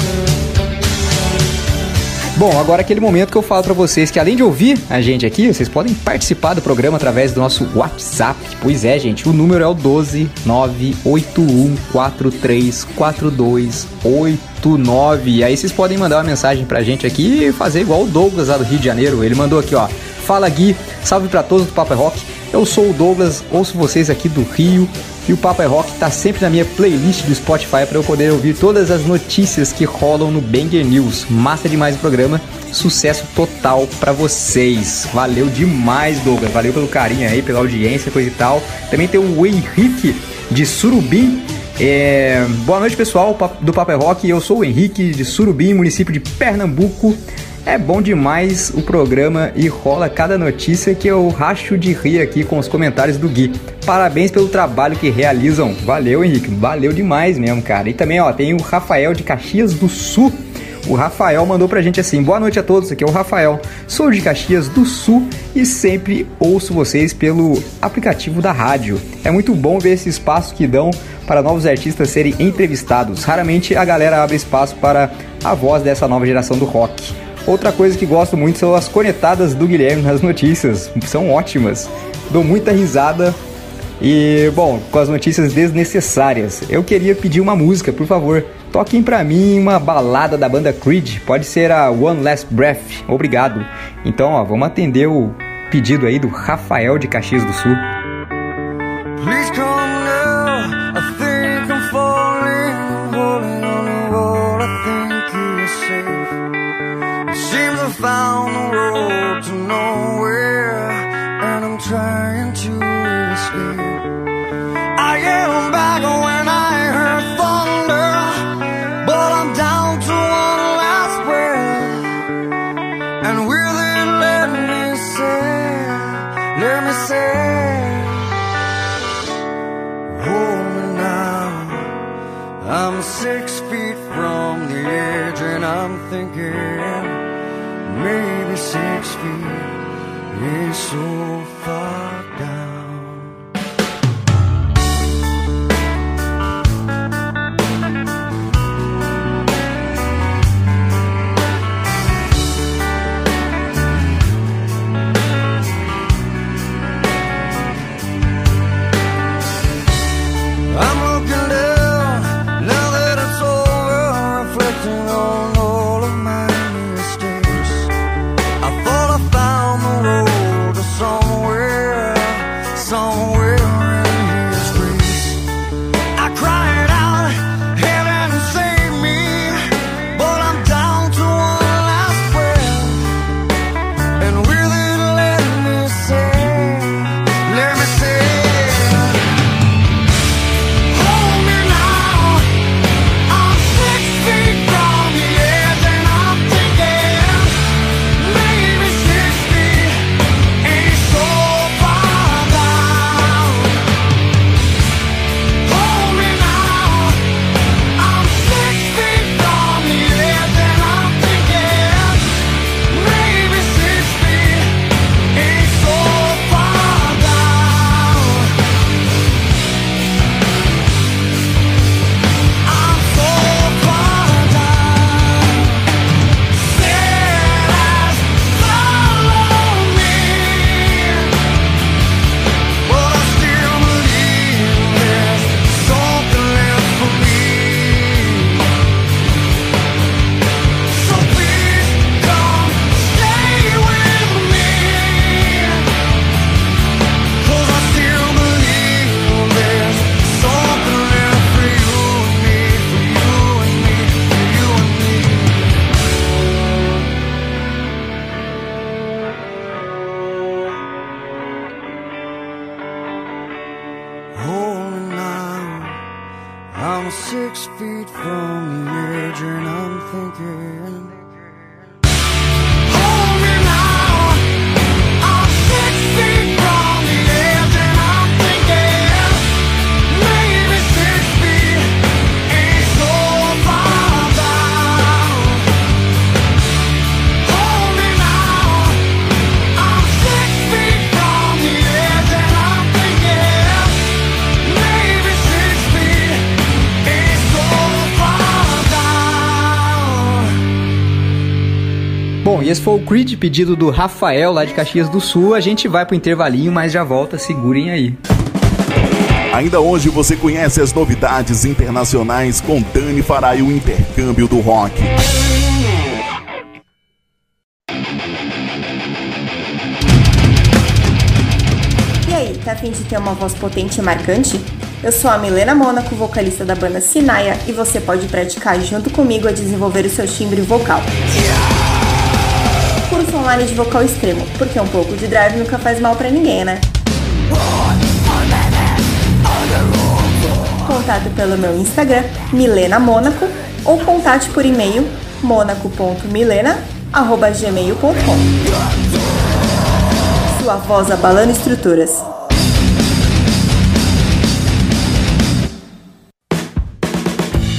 Bom, agora aquele momento que eu falo para vocês que além de ouvir a gente aqui, vocês podem participar do programa através do nosso WhatsApp. Pois é, gente, o número é o 12 981434289. E aí vocês podem mandar uma mensagem pra gente aqui e fazer igual o Douglas lá do Rio de Janeiro. Ele mandou aqui, ó: "Fala Gui, salve para todos do Papo Rock. Eu sou o Douglas, ouço vocês aqui do Rio e o Papo é Rock tá sempre na minha playlist do Spotify para eu poder ouvir todas as notícias que rolam no Banger News. Massa demais o programa, sucesso total para vocês. Valeu demais, Douglas. Valeu pelo carinho aí, pela audiência, coisa e tal. Também tem o Henrique de Surubim. É... Boa noite, pessoal do Papo é Rock. Eu sou o Henrique de Surubim, município de Pernambuco. É bom demais o programa e rola cada notícia que eu racho de rir aqui com os comentários do Gui. Parabéns pelo trabalho que realizam. Valeu, Henrique. Valeu demais mesmo, cara. E também, ó, tem o Rafael de Caxias do Sul. O Rafael mandou pra gente assim: Boa noite a todos, aqui é o Rafael. Sou de Caxias do Sul e sempre ouço vocês pelo aplicativo da rádio. É muito bom ver esse espaço que dão para novos artistas serem entrevistados. Raramente a galera abre espaço para a voz dessa nova geração do rock. Outra coisa que gosto muito são as conectadas do Guilherme nas notícias. São ótimas. Dou muita risada e, bom, com as notícias desnecessárias. Eu queria pedir uma música, por favor. Toquem pra mim uma balada da banda Creed. Pode ser a One Last Breath. Obrigado. Então, ó, vamos atender o pedido aí do Rafael de Caxias do Sul. Esse foi o Creed, pedido do Rafael lá de Caxias do Sul. A gente vai pro intervalinho, mas já volta, segurem aí. Ainda hoje você conhece as novidades internacionais com Dani Farai o intercâmbio do rock. E aí, tá afim de ter uma voz potente e marcante? Eu sou a Milena Mônaco, vocalista da banda Sinaia, e você pode praticar junto comigo a desenvolver o seu timbre vocal. Curso online de vocal extremo, porque um pouco de drive nunca faz mal pra ninguém, né? Contato pelo meu Instagram, Milena Mônaco, ou contate por e-mail monaco.milena.gmail.com Sua voz abalando estruturas.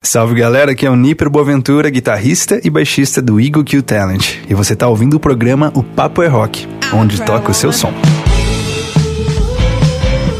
Salve galera, aqui é o Niper Boaventura, guitarrista e baixista do Eagle Q Talent. E você está ouvindo o programa O Papo é Rock, onde toca o seu som.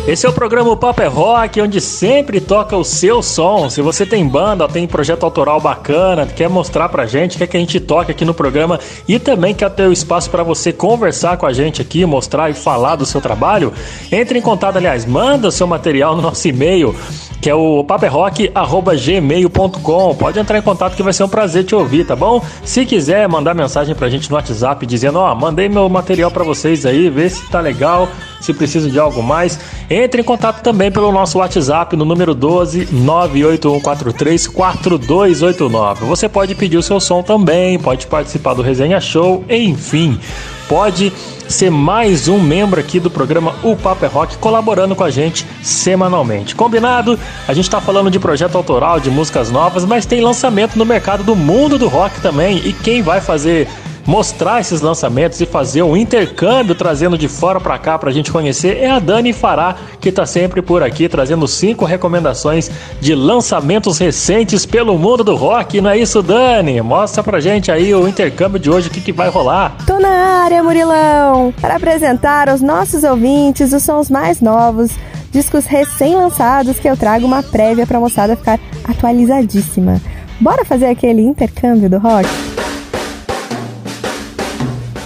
Esse é o programa o Papo é Rock, onde sempre toca o seu som. Se você tem banda, tem projeto autoral bacana, quer mostrar pra gente, quer que a gente toque aqui no programa e também quer ter o espaço para você conversar com a gente aqui, mostrar e falar do seu trabalho, entre em contato, aliás, manda seu material no nosso e-mail que é o paperrock.gmail.com. Pode entrar em contato que vai ser um prazer te ouvir, tá bom? Se quiser mandar mensagem pra gente no WhatsApp dizendo, ó, oh, mandei meu material para vocês aí, vê se tá legal, se precisa de algo mais, entre em contato também pelo nosso WhatsApp no número 12 98143 4289. Você pode pedir o seu som também, pode participar do Resenha Show, enfim pode ser mais um membro aqui do programa O Papo é Rock, colaborando com a gente semanalmente. Combinado? A gente está falando de projeto autoral, de músicas novas, mas tem lançamento no mercado do mundo do rock também. E quem vai fazer mostrar esses lançamentos e fazer um intercâmbio trazendo de fora para cá para a gente conhecer é a Dani Fará, que está sempre por aqui trazendo cinco recomendações de lançamentos recentes pelo mundo do rock. Não é isso, Dani? Mostra pra gente aí o intercâmbio de hoje, o que, que vai rolar. Tô na área, Murilão, para apresentar aos nossos ouvintes os sons mais novos discos recém-lançados que eu trago uma prévia pra moçada ficar atualizadíssima. Bora fazer aquele intercâmbio do rock?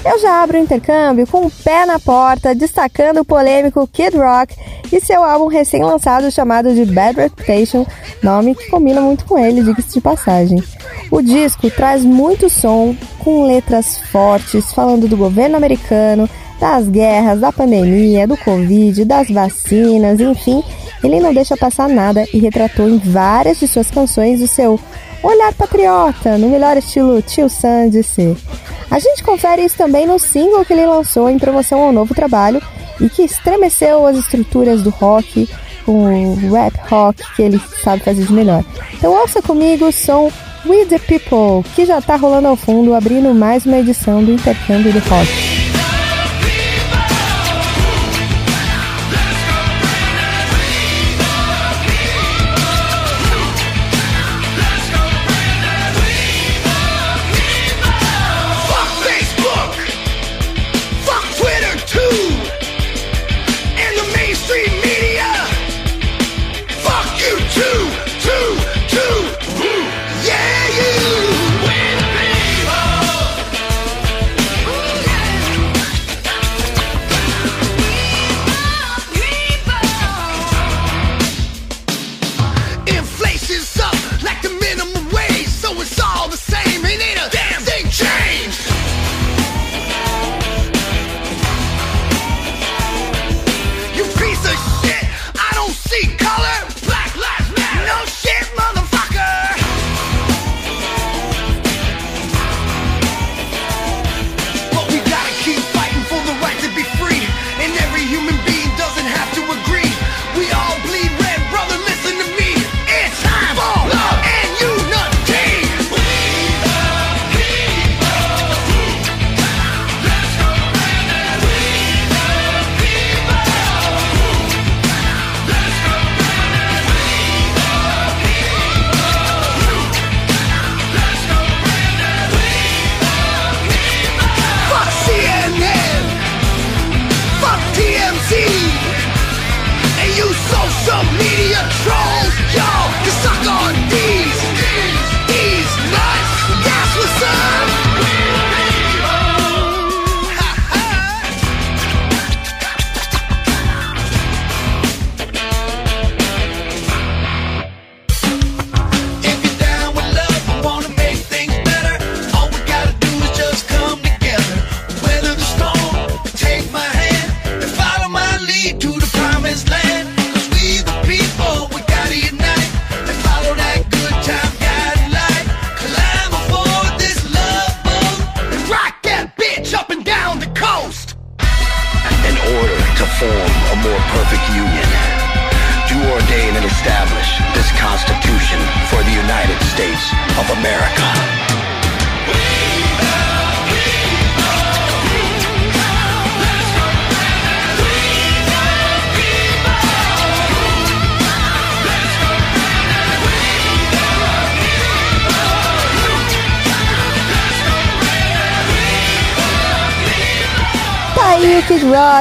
Eu já abro o intercâmbio com o pé na porta, destacando o polêmico Kid Rock e seu álbum recém-lançado chamado de Bad Reputation, nome que combina muito com ele, diga-se de passagem. O disco traz muito som, com letras fortes, falando do governo americano, das guerras, da pandemia, do Covid, das vacinas, enfim, ele não deixa passar nada e retratou em várias de suas canções o seu olhar patriota, no melhor estilo Tio Sam de ser. A gente confere isso também no single que ele lançou em promoção ao novo trabalho e que estremeceu as estruturas do rock, com o rap rock que ele sabe fazer de melhor. Então ouça comigo o som We The People, que já tá rolando ao fundo, abrindo mais uma edição do Intercâmbio do Rock.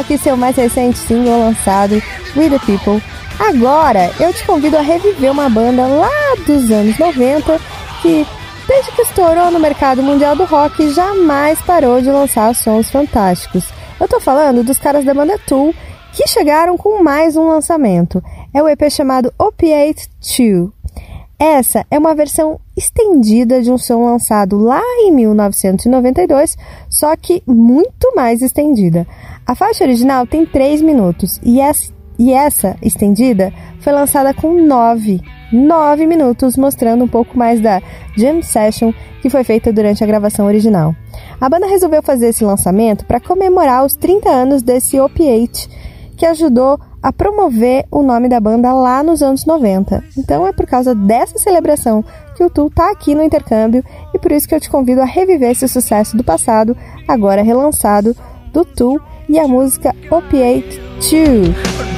Rock, seu mais recente single lançado, We The People. Agora, eu te convido a reviver uma banda lá dos anos 90 que, desde que estourou no mercado mundial do rock, jamais parou de lançar sons fantásticos. Eu tô falando dos caras da banda Tool, que chegaram com mais um lançamento. É o EP chamado Opiate 2. Essa é uma versão estendida de um som lançado lá em 1992, só que muito mais estendida. A faixa original tem 3 minutos e essa, e essa estendida foi lançada com 9, 9 minutos, mostrando um pouco mais da jam session que foi feita durante a gravação original. A banda resolveu fazer esse lançamento para comemorar os 30 anos desse Opiate, que ajudou a promover o nome da banda lá nos anos 90. Então é por causa dessa celebração que o Tool tá aqui no intercâmbio e por isso que eu te convido a reviver esse sucesso do passado, agora relançado, do Tool e a música Opiate 2.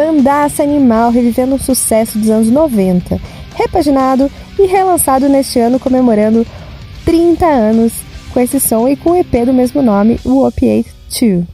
Bandaça animal revivendo um sucesso dos anos 90, repaginado e relançado neste ano comemorando 30 anos com esse som e com o EP do mesmo nome, o Opiate 2.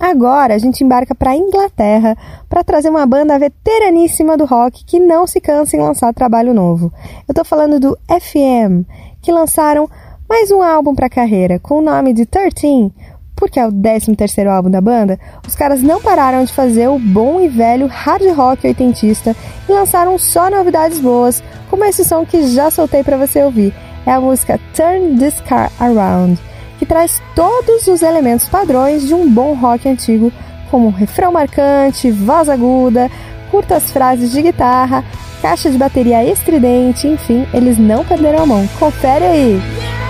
Agora a gente embarca para a Inglaterra para trazer uma banda veteraníssima do rock que não se cansa em lançar trabalho novo. Eu tô falando do FM, que lançaram mais um álbum para a carreira com o nome de 13, porque é o 13º álbum da banda. Os caras não pararam de fazer o bom e velho hard rock oitentista e lançaram só novidades boas, como esse som que já soltei para você ouvir. É a música Turn This Car Around que traz todos os elementos padrões de um bom rock antigo, como refrão marcante, voz aguda, curtas frases de guitarra, caixa de bateria estridente, enfim, eles não perderam a mão. Confere aí!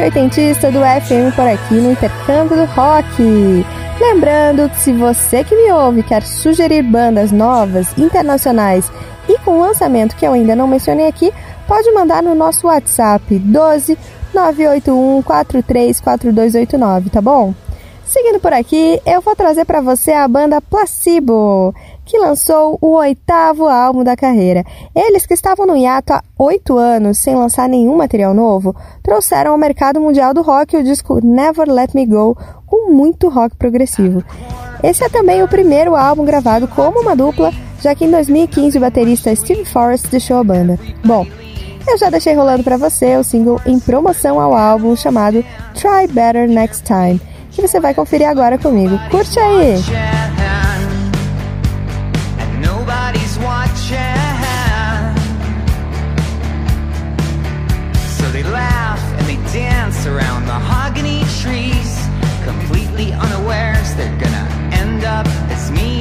Rock oitentista do FM por aqui no Intercâmbio do Rock. Lembrando que se você que me ouve quer sugerir bandas novas, internacionais e com lançamento que eu ainda não mencionei aqui, pode mandar no nosso WhatsApp 12 981 434289, tá bom? Seguindo por aqui, eu vou trazer para você a banda Placebo, que lançou o oitavo álbum da carreira. Eles que estavam no hiato há oito anos sem lançar nenhum material novo, trouxeram ao mercado mundial do rock o disco Never Let Me Go, com muito rock progressivo. Esse é também o primeiro álbum gravado como uma dupla, já que em 2015 o baterista Steve Forrest deixou a banda. Bom, eu já deixei rolando para você o single em promoção ao álbum chamado Try Better Next Time, que você vai conferir agora comigo. Curte aí! Around mahogany trees, completely unawares they're gonna end up as me.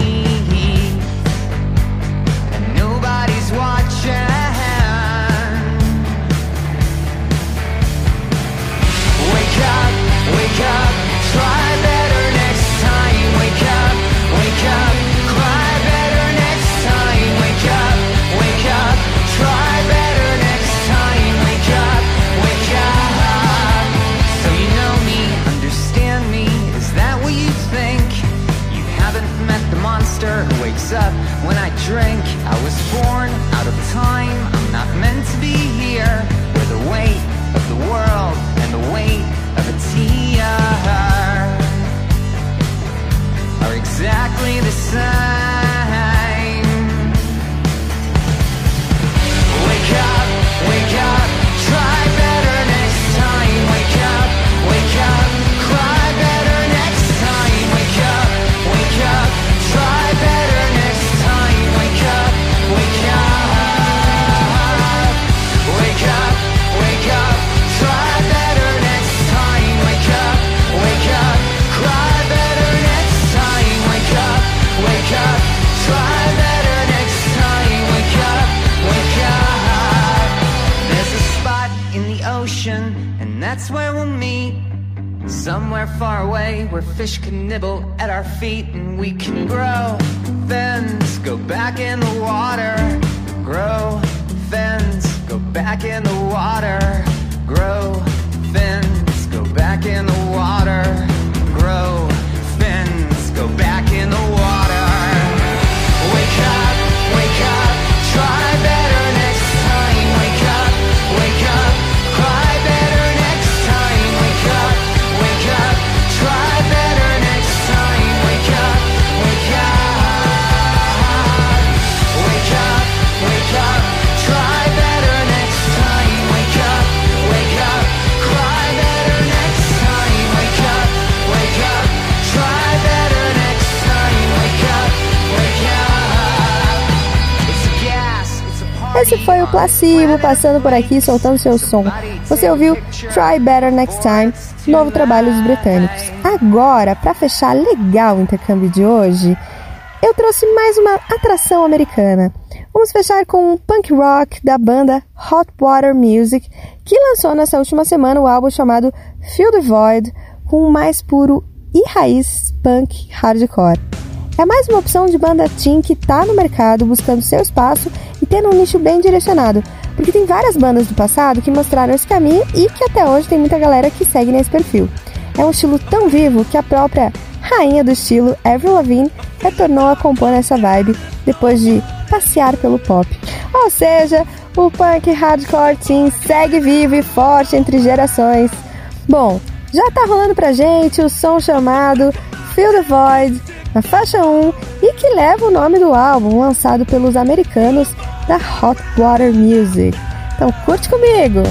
The world where fish can nibble at our feet and we can grow. Fins, go back in the water, grow. Fins, go back in the water, Esse foi o Placebo passando por aqui soltando seu som. Você ouviu Try Better Next Time, novo trabalho dos britânicos. Agora, para fechar legal o intercâmbio de hoje, eu trouxe mais uma atração americana. Vamos fechar com um punk rock da banda Hot Water Music, que lançou nessa última semana o álbum chamado Fill the Void, com o mais puro e raiz punk hardcore. É mais uma opção de banda teen que tá no mercado buscando seu espaço e tendo um nicho bem direcionado, porque tem várias bandas do passado que mostraram esse caminho e que até hoje tem muita galera que segue nesse perfil. É um estilo tão vivo que a própria rainha do estilo, Avril Lavigne, retornou a compor essa vibe depois de passear pelo pop. Ou seja, o punk hardcore teen segue vivo e forte entre gerações. Bom, já tá rolando pra gente o som chamado Fill the Void, na faixa 1, e que leva o nome do álbum lançado pelos americanos da Hot Water Music. Então curte comigo!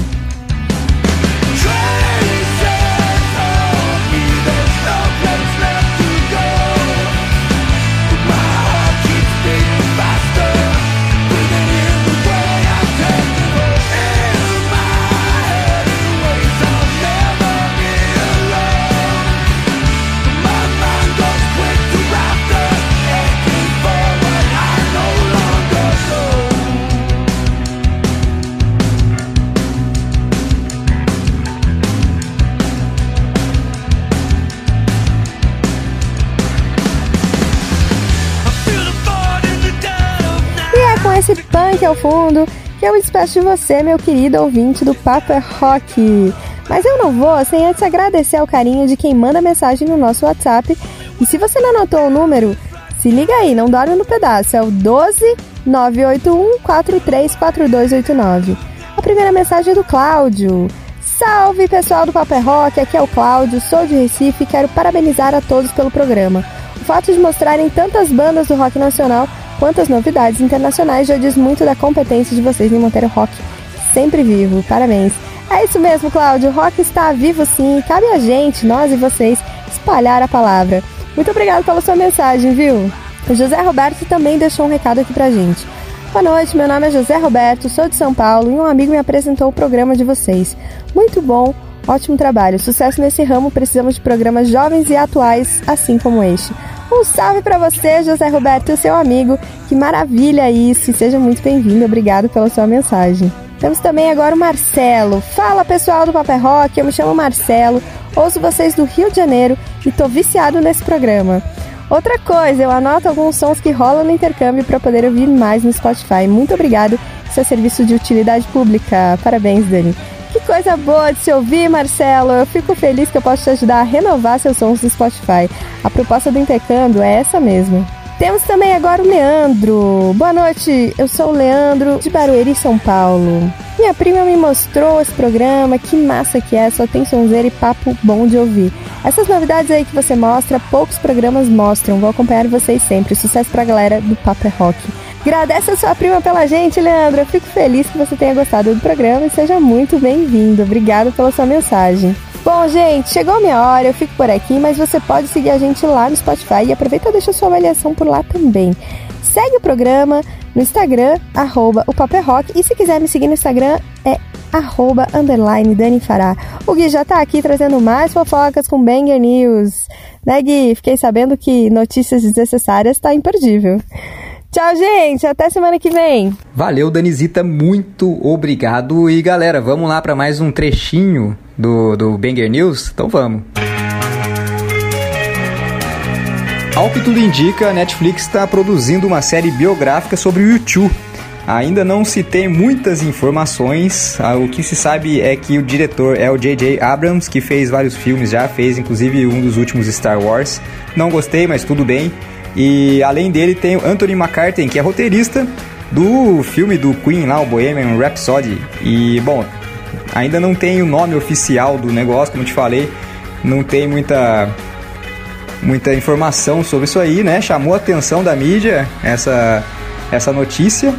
Aqui ao fundo que eu me despeço de você, meu querido ouvinte do Papo é Rock. Mas eu não vou sem antes agradecer ao carinho de quem manda mensagem no nosso WhatsApp. E se você não anotou o número, se liga aí, não dorme no pedaço. É o 12 981 434289. A primeira mensagem é do Cláudio. Salve pessoal do Paper Rock, aqui é o Cláudio, sou de Recife e quero parabenizar a todos pelo programa. O fato de mostrarem tantas bandas do rock nacional quanto as novidades internacionais já diz muito da competência de vocês em manter o rock sempre vivo. Parabéns. É isso mesmo, Cláudio, o rock está vivo sim, cabe a gente, nós e vocês, espalhar a palavra. Muito obrigado pela sua mensagem, viu? O José Roberto também deixou um recado aqui pra gente. Boa noite, meu nome é José Roberto, sou de São Paulo e um amigo me apresentou o programa de vocês. Muito bom, ótimo trabalho, sucesso nesse ramo, precisamos de programas jovens e atuais, assim como este. Um salve para você, José Roberto, seu amigo. Que maravilha isso, seja muito bem-vindo, obrigado pela sua mensagem. Temos também agora o Marcelo. Fala pessoal do Papel Rock, eu me chamo Marcelo, ouço vocês do Rio de Janeiro e tô viciado nesse programa. Outra coisa, eu anoto alguns sons que rolam no intercâmbio para poder ouvir mais no Spotify. Muito obrigado, seu serviço de utilidade pública. Parabéns, Dani. Que coisa boa de se ouvir, Marcelo. Eu fico feliz que eu posso te ajudar a renovar seus sons do Spotify. A proposta do intercâmbio é essa mesmo. Temos também agora o Leandro. Boa noite, eu sou o Leandro de Barueri, São Paulo. Minha prima me mostrou esse programa, que massa que é, só tem sonzeira e papo bom de ouvir. Essas novidades aí que você mostra, poucos programas mostram. Vou acompanhar vocês sempre. Sucesso pra galera do Papo é Rock. Agradece a sua prima pela gente, Leandro. Eu fico feliz que você tenha gostado do programa e seja muito bem-vindo. Obrigado pela sua mensagem. Bom, gente, chegou a minha hora, eu fico por aqui, mas você pode seguir a gente lá no Spotify e aproveita e deixa sua avaliação por lá também. Segue o programa no Instagram, arroba o Papo é Rock, e se quiser me seguir no Instagram é arroba underline Dani Fará. O Gui já tá aqui trazendo mais fofocas com Banger News. Né, Gui? Fiquei sabendo que notícias desnecessárias tá imperdível. Tchau, gente. Até semana que vem. Valeu, Danizita, muito obrigado. E galera, vamos lá para mais um trechinho do, do Banger News? Então vamos. Ao que tudo indica, a Netflix está produzindo uma série biográfica sobre o YouTube. Ainda não se tem muitas informações, ah, o que se sabe é que o diretor é o J.J. Abrams, que fez vários filmes já, fez inclusive um dos últimos Star Wars. Não gostei, mas tudo bem. E além dele tem o Anthony McCartney, que é roteirista do filme do Queen lá, o Bohemian Rhapsody. E, bom, ainda não tem o nome oficial do negócio, como te falei, não tem muita muita informação sobre isso aí, né? Chamou a atenção da mídia essa essa notícia,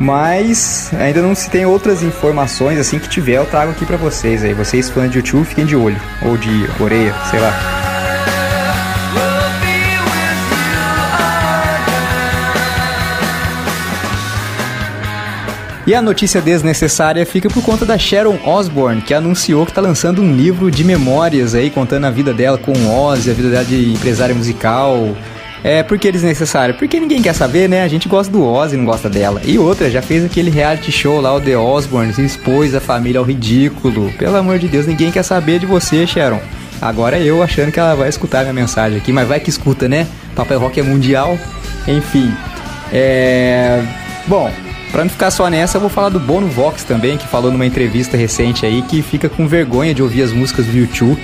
mas ainda não se tem outras informações assim que tiver, eu trago aqui para vocês aí. Vocês fãs de YouTube, fiquem de olho ou de orelha, sei lá. E a notícia desnecessária fica por conta da Sharon Osbourne, que anunciou que está lançando um livro de memórias aí, contando a vida dela com Ozzy, a vida dela de empresária musical. É, por que desnecessário? Porque ninguém quer saber, né? A gente gosta do Ozzy, não gosta dela. E outra, já fez aquele reality show lá, o The Osbournes, e expôs a família ao ridículo. Pelo amor de Deus, ninguém quer saber de você, Sharon. Agora eu achando que ela vai escutar minha mensagem aqui, mas vai que escuta, né? Papel Rock é mundial. Enfim. É. Bom, Pra não ficar só nessa, eu vou falar do Bono Vox também, que falou numa entrevista recente aí que fica com vergonha de ouvir as músicas do YouTube.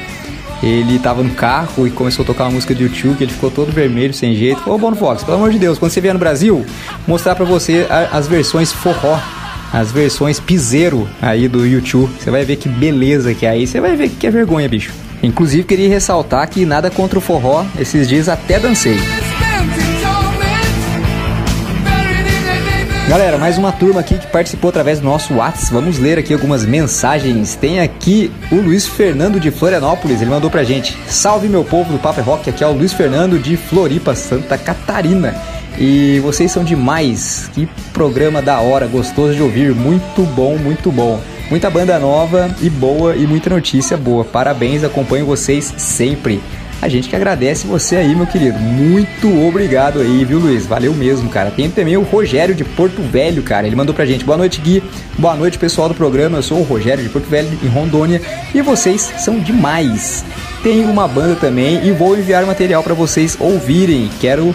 Ele tava no carro e começou a tocar uma música do YouTube, que ele ficou todo vermelho, sem jeito. Ô Bono Vox, pelo amor de Deus, quando você vier no Brasil, mostrar pra você as versões forró, as versões piseiro aí do YouTube. Você vai ver que beleza que é aí, você vai ver que é vergonha, bicho. Inclusive, queria ressaltar que nada contra o forró, esses dias até dancei. Galera, mais uma turma aqui que participou através do nosso WhatsApp. Vamos ler aqui algumas mensagens. Tem aqui o Luiz Fernando de Florianópolis. Ele mandou pra gente: Salve meu povo do Papo Rock. Aqui é o Luiz Fernando de Floripa, Santa Catarina. E vocês são demais. Que programa da hora, gostoso de ouvir. Muito bom, muito bom. Muita banda nova e boa e muita notícia boa. Parabéns, acompanho vocês sempre. A gente que agradece você aí, meu querido. Muito obrigado aí, viu, Luiz? Valeu mesmo, cara. Tem também o Rogério de Porto Velho, cara. Ele mandou pra gente. Boa noite, Gui. Boa noite, pessoal do programa. Eu sou o Rogério de Porto Velho, em Rondônia. E vocês são demais. Tenho uma banda também e vou enviar material pra vocês ouvirem. Quero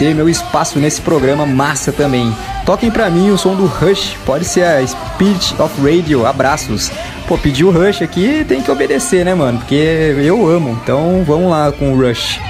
ter meu espaço nesse programa massa também. Toquem pra mim o som do Rush, pode ser a Spirit of Radio, abraços. Pô, pediu Rush aqui, tem que obedecer, né, mano? Porque eu amo, então vamos lá com o Rush.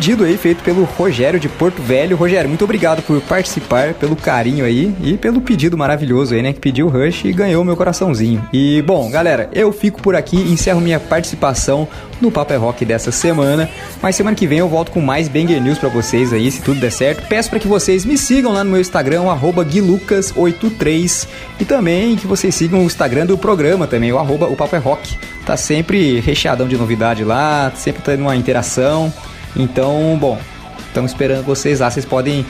Pedido aí feito pelo Rogério de Porto Velho. Rogério, muito obrigado por participar, pelo carinho aí e pelo pedido maravilhoso aí, né? Que pediu o Rush e ganhou meu coraçãozinho. E bom, galera, eu fico por aqui e encerro minha participação no Papo é Rock dessa semana. Mas semana que vem eu volto com mais Banger News pra vocês aí, se tudo der certo. Peço para que vocês me sigam lá no meu Instagram, o arroba guilucas83. E também que vocês sigam o Instagram do programa também, o arroba o Papo é Rock. Tá sempre recheadão de novidade lá, sempre tendo uma interação. Então, bom, estamos esperando vocês lá. Vocês podem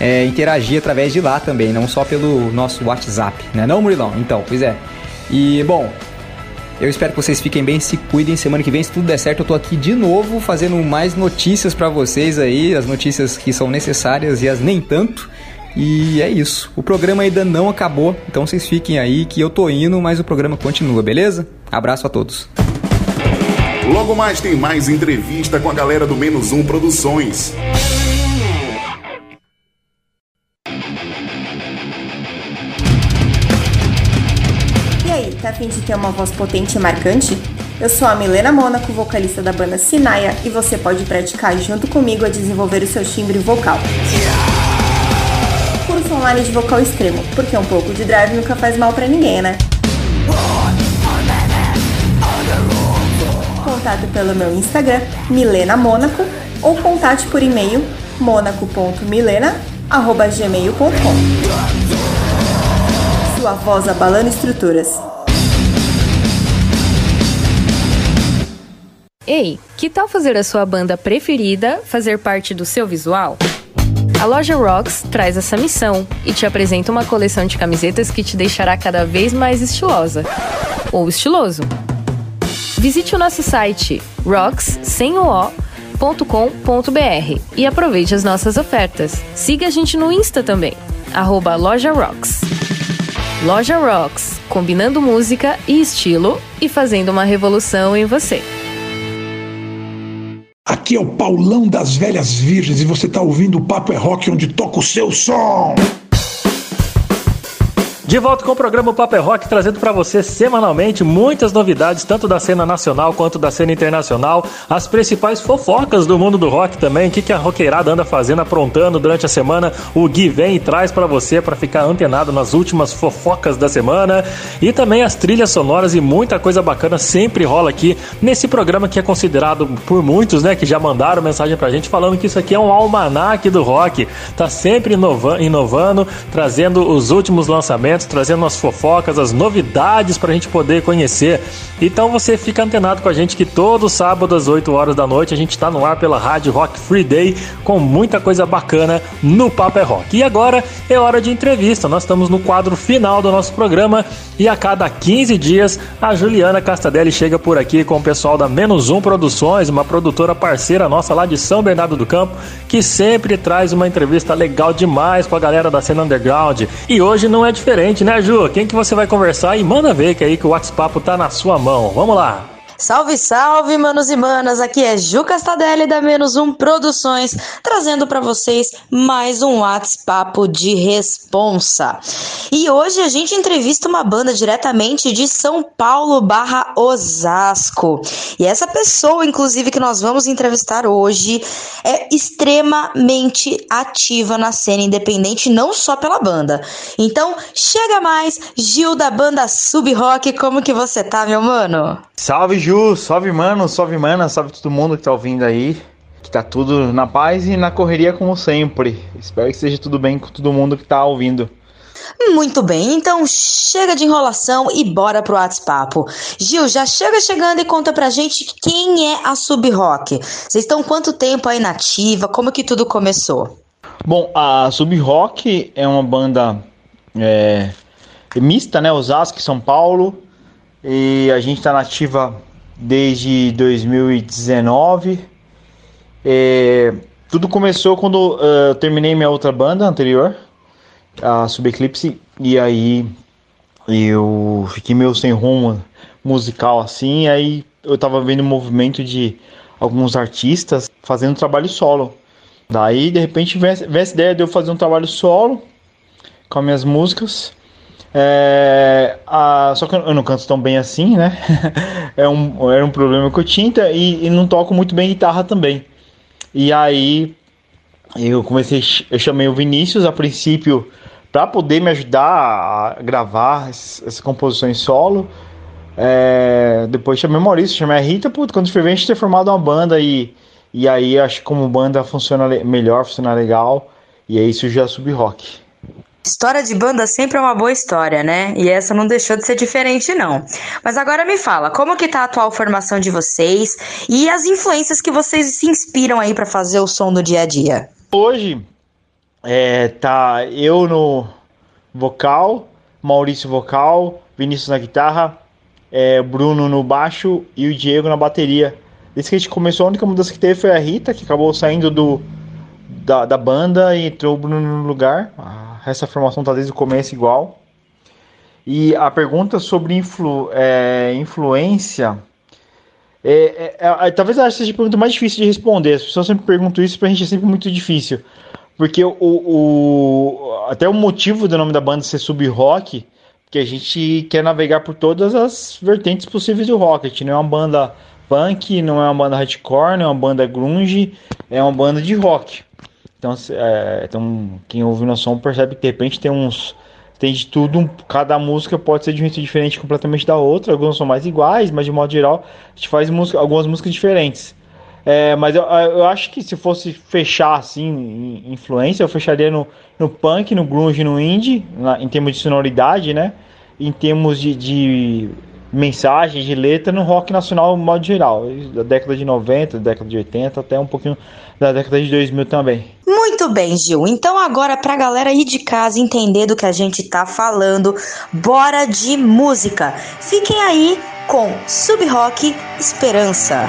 é, interagir através de lá também, não só pelo nosso WhatsApp, né? Não, Murilão? Então, pois é. E, bom, eu espero que vocês fiquem bem, se cuidem. Semana que vem, se tudo der certo, eu tô aqui de novo fazendo mais notícias pra vocês aí, as notícias que são necessárias e as nem tanto. E é isso. O programa ainda não acabou, então vocês fiquem aí que eu tô indo, mas o programa continua, beleza? Abraço a todos. Logo mais tem mais entrevista com a galera do Menos Um Produções. E aí, tá afim de ter uma voz potente e marcante? Eu sou a Milena Mônaco, vocalista da banda Sinaia, e você pode praticar junto comigo a desenvolver o seu timbre vocal. Curso online de vocal extremo, porque um pouco de drive nunca faz mal pra ninguém, né? Contato pelo meu Instagram, Milena Mônaco, ou contate por e-mail monaco.milena.gmail.com Sua voz abalando estruturas. Ei, que tal fazer a sua banda preferida fazer parte do seu visual? A loja Rocks traz essa missão e te apresenta uma coleção de camisetas que te deixará cada vez mais estilosa ou estiloso. Visite o nosso site rocks sem o e aproveite as nossas ofertas. Siga a gente no Insta também, arroba Loja Rocks. Loja Rocks, combinando música e estilo e fazendo uma revolução em você. Aqui é o Paulão das Velhas Virgens e você tá ouvindo o Papo é Rock onde toca o seu som. De volta com o programa Paper Rock, trazendo para você semanalmente muitas novidades, tanto da cena nacional quanto da cena internacional, as principais fofocas do mundo do rock também, o que, que a roqueirada anda fazendo, aprontando durante a semana. O Gui vem e traz para você para ficar antenado nas últimas fofocas da semana e também as trilhas sonoras e muita coisa bacana sempre rola aqui nesse programa que é considerado por muitos, né, que já mandaram mensagem pra gente falando que isso aqui é um almanaque do rock. Tá sempre inova inovando, trazendo os últimos lançamentos trazendo as fofocas, as novidades para a gente poder conhecer. Então você fica antenado com a gente que todo sábado às 8 horas da noite a gente está no ar pela Rádio Rock Free Day com muita coisa bacana no Papo é Rock. E agora é hora de entrevista. Nós estamos no quadro final do nosso programa e a cada 15 dias a Juliana Castadelli chega por aqui com o pessoal da Menos Um Produções, uma produtora parceira nossa lá de São Bernardo do Campo, que sempre traz uma entrevista legal demais com a galera da cena underground. E hoje não é diferente, né, Ju? Quem que você vai conversar? E manda ver que aí que o WhatsApp tá na sua mão. Vamos lá. Salve, salve, manos e manas! Aqui é Ju Castadelli da Menos Um Produções, trazendo para vocês mais um WhatsApp de responsa. E hoje a gente entrevista uma banda diretamente de São Paulo barra Osasco. E essa pessoa, inclusive, que nós vamos entrevistar hoje, é extremamente ativa na cena independente, não só pela banda. Então, chega mais, Gil da banda Sub Rock, como que você tá, meu mano? Salve Ju, salve mano, salve mana, salve todo mundo que tá ouvindo aí. Que tá tudo na paz e na correria como sempre. Espero que seja tudo bem com todo mundo que tá ouvindo. Muito bem, então chega de enrolação e bora pro WhatsApp. Gil, já chega chegando e conta pra gente quem é a Sub Rock. Vocês estão quanto tempo aí nativa? Como que tudo começou? Bom, a Sub Rock é uma banda é, mista, né? Osasco São Paulo. E a gente tá nativa desde 2019. É, tudo começou quando uh, terminei minha outra banda anterior, a Subeclipse, e aí eu fiquei meio sem rumo musical assim, aí eu tava vendo o movimento de alguns artistas fazendo trabalho solo. Daí, de repente, veio veio essa ideia de eu fazer um trabalho solo com as minhas músicas. É, a- só que eu não canto tão bem assim, né? é um, era um problema tinha então, e, e não toco muito bem guitarra também. E aí eu comecei, eu chamei o Vinícius a princípio para poder me ajudar a gravar essas, composições solo. É, depois chamei o Maurício, chamei a Rita, quando foi ver a gente ter formado uma banda e, e aí acho que como banda funciona melhor, funciona legal. E aí surgiu a Sub Rock. História de banda sempre é uma boa história, né? E essa não deixou de ser diferente, não. Mas agora me fala, como que tá a atual formação de vocês e as influências que vocês se inspiram aí pra fazer o som do dia a dia? Hoje é, tá eu no vocal, Maurício vocal, Vinícius na guitarra, é, Bruno no baixo e o Diego na bateria. Desde que a gente começou, a única mudança que teve foi a Rita, que acabou saindo do, da, da banda e entrou o Bruno no lugar. A essa formação está desde o começo igual. E a pergunta sobre influ, é, influência. É, é, é, talvez essa seja a pergunta mais difícil de responder. As pessoas sempre perguntam isso, pra gente é sempre muito difícil. Porque o, o, até o motivo do nome da banda ser sub-rock, que a gente quer navegar por todas as vertentes possíveis do rock. A gente não é uma banda punk, não é uma banda hardcore, não é uma banda grunge, é uma banda de rock. Então, é, então quem ouve nosso som percebe que de repente tem uns tem de tudo, cada música pode ser de um jeito diferente completamente da outra, algumas são mais iguais, mas de modo geral a gente faz música, algumas músicas diferentes. É, mas eu, eu acho que se fosse fechar assim, influência, eu fecharia no, no punk, no grunge, no indie, na- em termos de sonoridade, né? Em termos de, de mensagem, de letra, no rock nacional, no modo geral. Da década de 90, da década de 80, até um pouquinho da década de 2000 também. Muito bem, Gil. Então agora pra galera aí de casa entender do que a gente tá falando, bora de música. Fiquem aí com Sub Rock Esperança.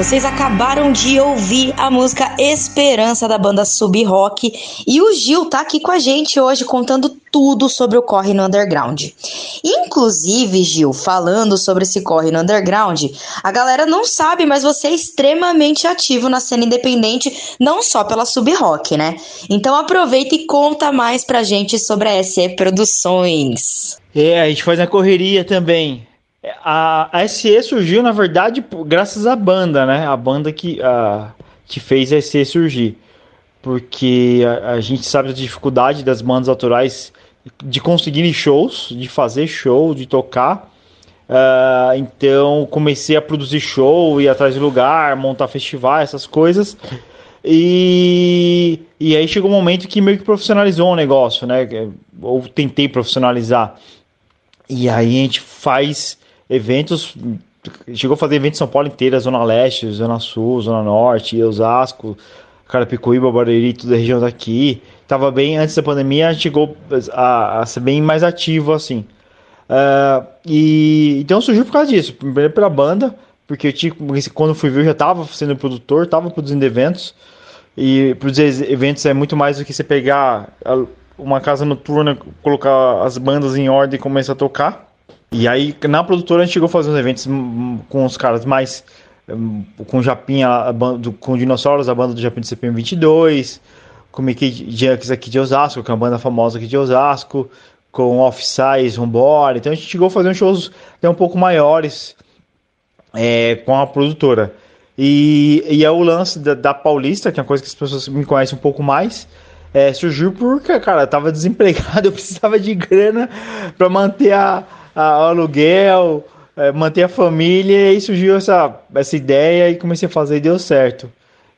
Vocês acabaram de ouvir a música Esperança da banda Sub Rock e o Gil tá aqui com a gente hoje contando tudo sobre o corre no underground. Inclusive, Gil, falando sobre esse corre no underground, a galera não sabe, mas você é extremamente ativo na cena independente, não só pela Sub Rock, né? Então aproveita e conta mais pra gente sobre a SE Produções. É, a gente faz na correria também. A, a SE surgiu, na verdade, graças à banda, né? A banda que, a, que fez a SE surgir. Porque a, a gente sabe da dificuldade das bandas autorais de conseguirem shows, de fazer show, de tocar. Ah, então comecei a produzir show, ir atrás de lugar, montar festival, essas coisas. E, e aí chegou um momento que meio que profissionalizou o negócio, né? Ou tentei profissionalizar. E aí a gente faz eventos, chegou a fazer eventos em São Paulo inteira, Zona Leste, Zona Sul, Zona Norte, Osasco, Carapicuíba, Barueri, toda a região daqui. Tava bem, antes da pandemia, chegou a, a ser bem mais ativo, assim. Ah, e então surgiu por causa disso. Primeiro pela banda, porque eu tinha, quando fui ver, eu já tava sendo produtor, tava produzindo eventos. E produzir eventos é muito mais do que você pegar uma casa noturna, colocar as bandas em ordem e começar a tocar. E aí, na produtora, a gente chegou a fazer uns eventos com os caras mais. com Japinha, banda, com Dinossauros, a banda do Japinha do CPM 22, com Mickey Junks aqui de Osasco, que é uma banda famosa aqui de Osasco, com Offsize, Vambora. Então a gente chegou a fazer uns shows até um pouco maiores é, com a produtora. E, e é o lance da, da Paulista, que é uma coisa que as pessoas me conhecem um pouco mais. é, surgiu porque, cara, eu tava desempregado, eu precisava de grana para manter a, a- o aluguel, é, manter a família, e surgiu essa, essa ideia e comecei a fazer e deu certo.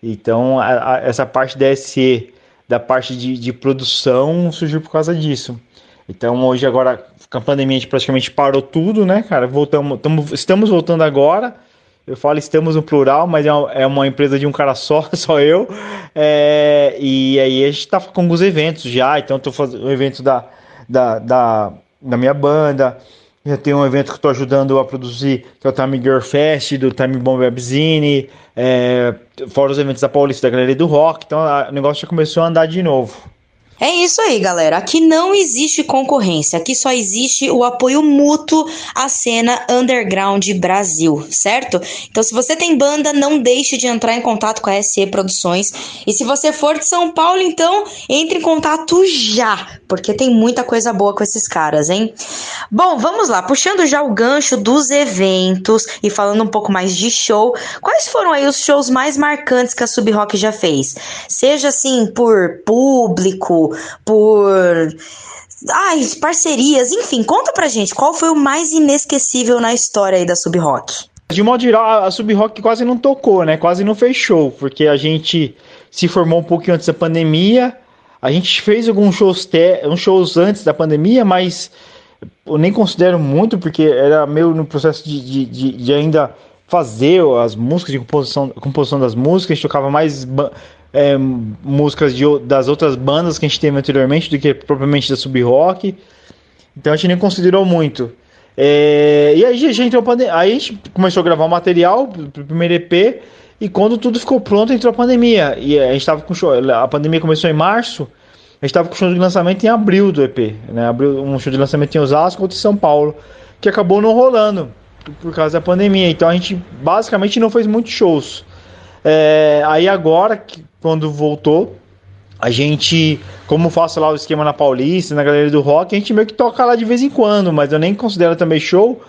Então, a- a- essa parte da SE, da parte de, de produção, surgiu por causa disso. Então, hoje, agora, com a pandemia, a gente praticamente parou tudo, né, cara? Voltamos, tamo- estamos voltando agora. Eu falo estamos no plural, mas é uma, é uma empresa de um cara só, só eu. É, e aí a gente tá com alguns eventos já. Então, tô fazendo um evento da, da, da, da minha banda. Já tem um evento que tô ajudando a produzir, que é o Time Girl Fest, do Time Bomb Webzine. É, fora os eventos da Paulista, da Galeria do Rock. Então, a- o negócio já começou a andar de novo. É isso aí, galera. Aqui não existe concorrência, aqui só existe o apoio mútuo à cena underground Brasil, certo? Então, se você tem banda, não deixe de entrar em contato com a SE Produções. E se você for de São Paulo, então entre em contato já, porque tem muita coisa boa com esses caras, hein? Bom, vamos lá, puxando já o gancho dos eventos e falando um pouco mais de show, quais foram aí os shows mais marcantes que a Sub Rock já fez? Seja assim, por público, por. Ai, parcerias, enfim, conta pra gente qual foi o mais inesquecível na história aí da Sub Rock. De modo geral, a- Sub Rock quase não tocou, né? Quase não fez show, porque a gente se formou um pouquinho antes da pandemia. A gente fez alguns shows, te- uns shows antes da pandemia, mas eu nem considero muito, porque era meio no processo de, de, de- de ainda fazer as músicas, de composição, composição das músicas. A gente tocava mais é, músicas de, das outras bandas que a gente teve anteriormente do que propriamente da Sub Rock. Então a gente nem considerou muito. É, e aí a gente entrou. Aí a gente começou a gravar o material pro primeiro EP. E quando tudo ficou pronto, entrou a pandemia. E a gente tava com show. A pandemia começou em março. A gente tava com show de lançamento em abril do EP. Né? Um show de lançamento em Osasco, outro em São Paulo. Que acabou não rolando por causa da pandemia. Então a gente basicamente não fez muitos shows. É, aí agora, que- quando voltou, a gente, como faço lá o esquema na Paulista, na Galeria do Rock, a gente meio que toca lá de vez em quando, mas eu nem considero também show,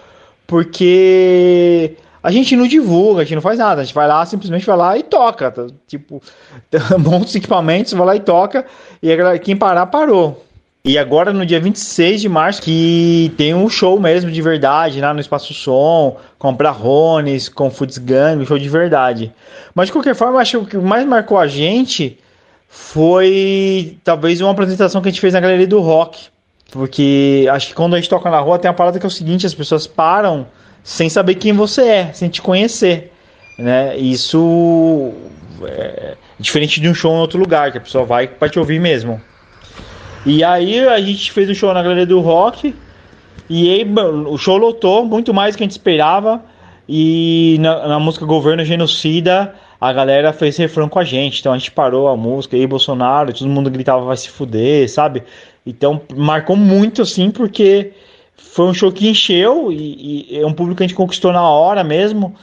porque a gente não divulga, a gente não faz nada, a gente vai lá, simplesmente vai lá e toca, tá? tipo, monta os equipamentos, vai lá e toca, e quem parar, parou. E agora no dia 26 de março, que tem um show mesmo de verdade, lá no Espaço Som, com Brahones, com Foods Gang, um show de verdade. Mas de qualquer forma, acho que o que mais marcou a gente foi talvez uma apresentação que a gente fez na Galeria do Rock. Porque acho que quando a gente toca na rua tem a parada que é o seguinte, as pessoas param sem saber quem você é, sem te conhecer. Né? Isso é diferente de um show em outro lugar, que a pessoa vai para te ouvir mesmo. E aí a gente fez o show na Galeria do Rock. E aí o show lotou muito mais do que a gente esperava. E na, na música Governo Genocida, a galera fez refrão com a gente. Então a gente parou a música, e aí Bolsonaro, todo mundo gritava vai se fuder, sabe? Então marcou muito assim, porque foi um show que encheu e, e é um público que a gente conquistou na hora mesmo,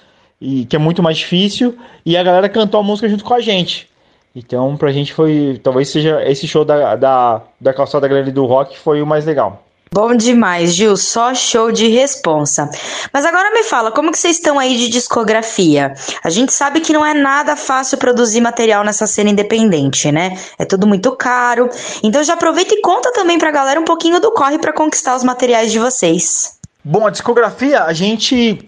e que é muito mais difícil. E a galera cantou a música junto com a gente. Então, pra gente foi. Talvez seja esse show da, da, da calçada Galeria do Rock foi o mais legal. Bom demais, Gil, só show de responsa. Mas agora me fala, como que vocês estão aí de discografia? A gente sabe que não é nada fácil produzir material nessa cena independente, né? É tudo muito caro. Então já aproveita e conta também pra galera um pouquinho do corre pra conquistar os materiais de vocês. Bom, a discografia, a gente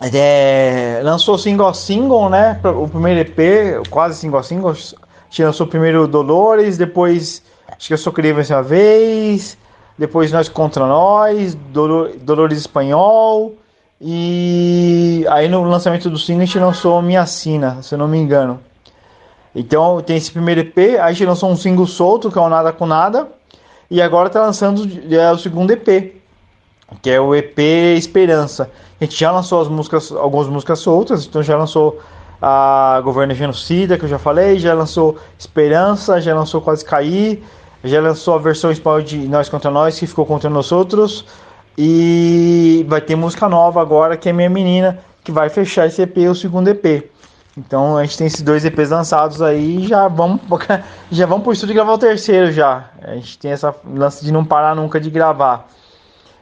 é, lançou single single, né? O primeiro EP, quase single single. Lançou primeiro Dolores, depois acho que eu só queria vencer uma vez, depois Nós Contra Nós, Dolor, Dolores Espanhol. E aí no lançamento do single a gente lançou Minha Sina, se eu não me engano. Então tem esse primeiro EP, aí a gente lançou um single solto, que é o Nada com Nada, e agora tá lançando é, o segundo EP, que é o EP Esperança. A gente já lançou as músicas, algumas músicas soltas, então já lançou a Governo Genocida, que eu já falei, já lançou Esperança, já lançou Quase Cair, já lançou a versão espanhol de Nós Contra Nós, que ficou contra nós outros, e vai ter música nova agora, que é Minha Menina, que vai fechar esse EP, o segundo EP. Então a gente tem esses dois EPs lançados aí já vamos, já vamos pro estúdio gravar o terceiro já. A gente tem essa lance de não parar nunca de gravar.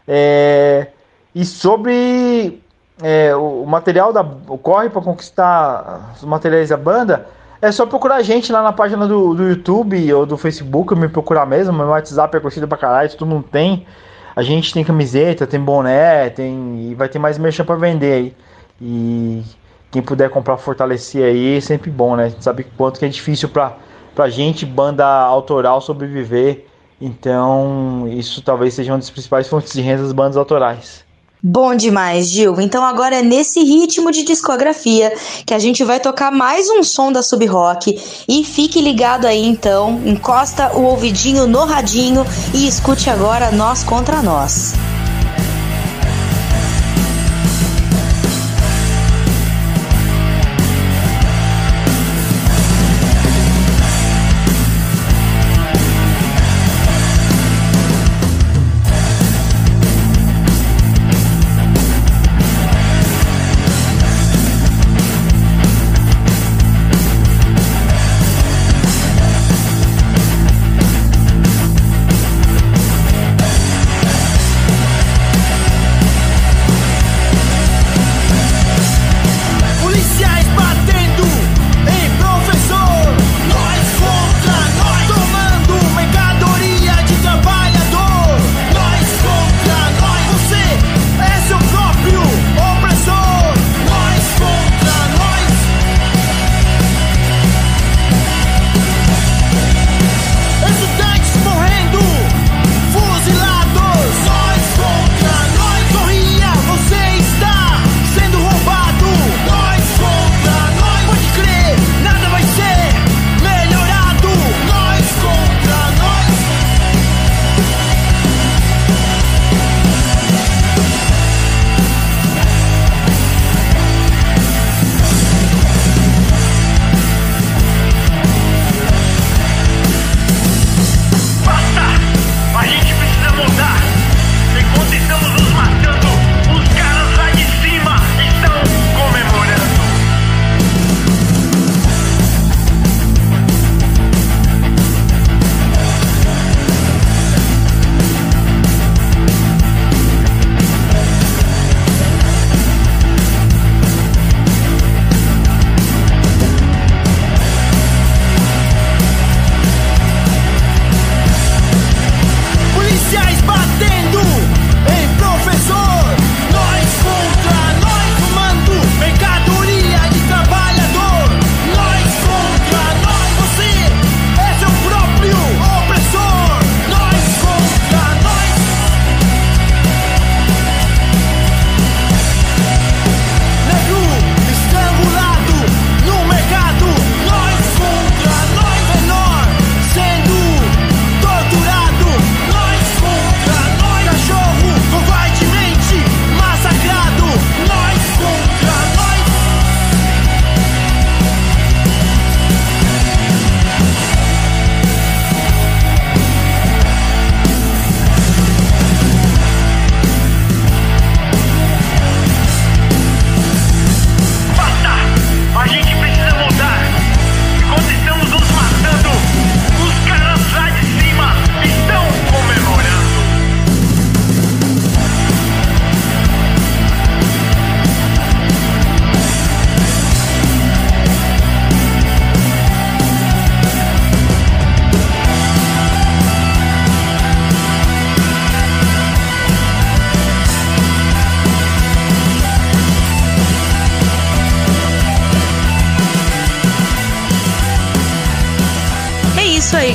É, e sobre é, o, material da o corre para conquistar os materiais da banda, é só procurar a gente lá na página do, do YouTube ou do Facebook, me procurar mesmo. Meu WhatsApp é curtido pra caralho, todo mundo tem. A gente tem camiseta, tem boné, tem e vai ter mais merchan para vender aí. E quem puder comprar fortalecer aí é sempre bom, né? A gente sabe quanto que é difícil pra, pra gente, banda autoral, sobreviver. Então, isso talvez seja uma das principais fontes de renda das bandas autorais. Bom demais, Gil. Então agora é nesse ritmo de discografia que a gente vai tocar mais um som da Sub Rock. E fique ligado aí então, encosta o ouvidinho no radinho e escute agora Nós Contra Nós.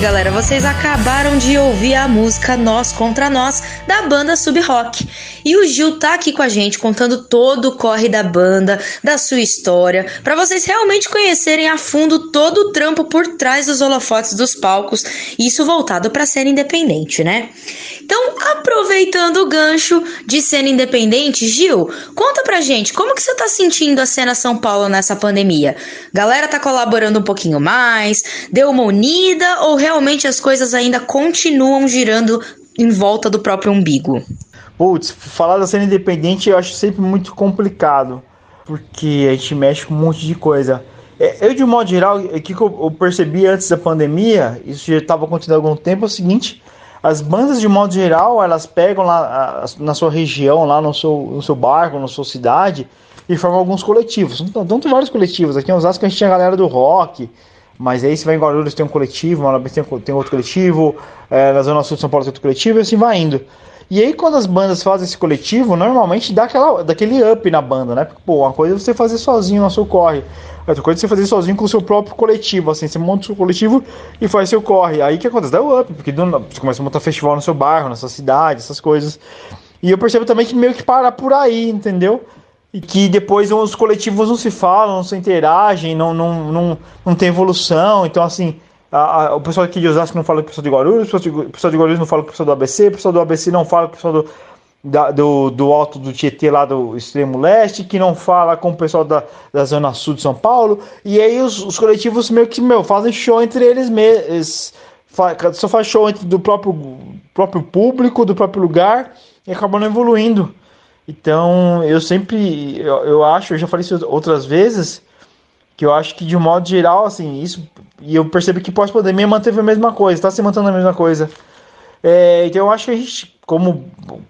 Galera. Vocês acabaram de ouvir a música Nós Contra Nós da banda Sub Rock. E o Gil tá aqui com a gente contando todo o corre da banda, da sua história, para vocês realmente conhecerem a fundo todo o trampo por trás dos holofotes dos palcos, isso voltado para cena independente, né? Então, aproveitando o gancho de cena independente, Gil, conta pra gente como que você tá sentindo a cena São Paulo nessa pandemia? Galera tá colaborando um pouquinho mais, deu uma unida ou realmente as coisas ainda continuam girando em volta do próprio umbigo? Putz, falar da cena independente eu acho sempre muito complicado, porque a gente mexe com um monte de coisa. É, Eu, de um modo geral, o que eu percebi antes da pandemia, isso já estava acontecendo há algum tempo, é o seguinte: as bandas, de modo geral, elas pegam lá na sua região, lá no seu, no seu bairro, na sua cidade, e formam alguns coletivos. Então, tem vários coletivos. Aqui em Osasco a gente tinha a galera do rock, mas aí você vai em Guarulhos tem um coletivo, Manaus tem, tem outro coletivo, é, na Zona Sul de São Paulo tem outro coletivo, e assim vai indo. E aí quando as bandas fazem esse coletivo, normalmente dá aquela, daquele up na banda, né? Porque, pô, uma coisa é você fazer sozinho no seu corre, outra coisa é você fazer sozinho com o seu próprio coletivo, assim, você monta o seu coletivo e faz seu corre. Aí o que acontece? Dá o up, porque você começa a montar festival no seu bairro, na sua cidade, essas coisas. E eu percebo também que meio que para por aí, entendeu? E que depois os coletivos não se falam, não se interagem, não, não, não, não tem evolução. Então, assim, a- a- o pessoal aqui de Osasco não fala com o pessoal de Guarulhos, o pessoal de, o pessoal de Guarulhos não fala com o pessoal do ABC, o pessoal do ABC não fala com o pessoal do, da- do, do alto do Tietê, lá do extremo leste, que não fala com o pessoal da, da zona sul de São Paulo. E aí os, os coletivos meio que meu, fazem show entre eles mesmos. Só faz show entre do próprio, próprio público, do próprio lugar, e acabam não evoluindo. Então, eu sempre, eu, eu acho, eu já falei isso outras vezes, que eu acho que de um modo geral, assim, isso, e eu percebi que pós-pandemia manteve a mesma coisa, está se mantendo a mesma coisa. É, então eu acho que a gente, como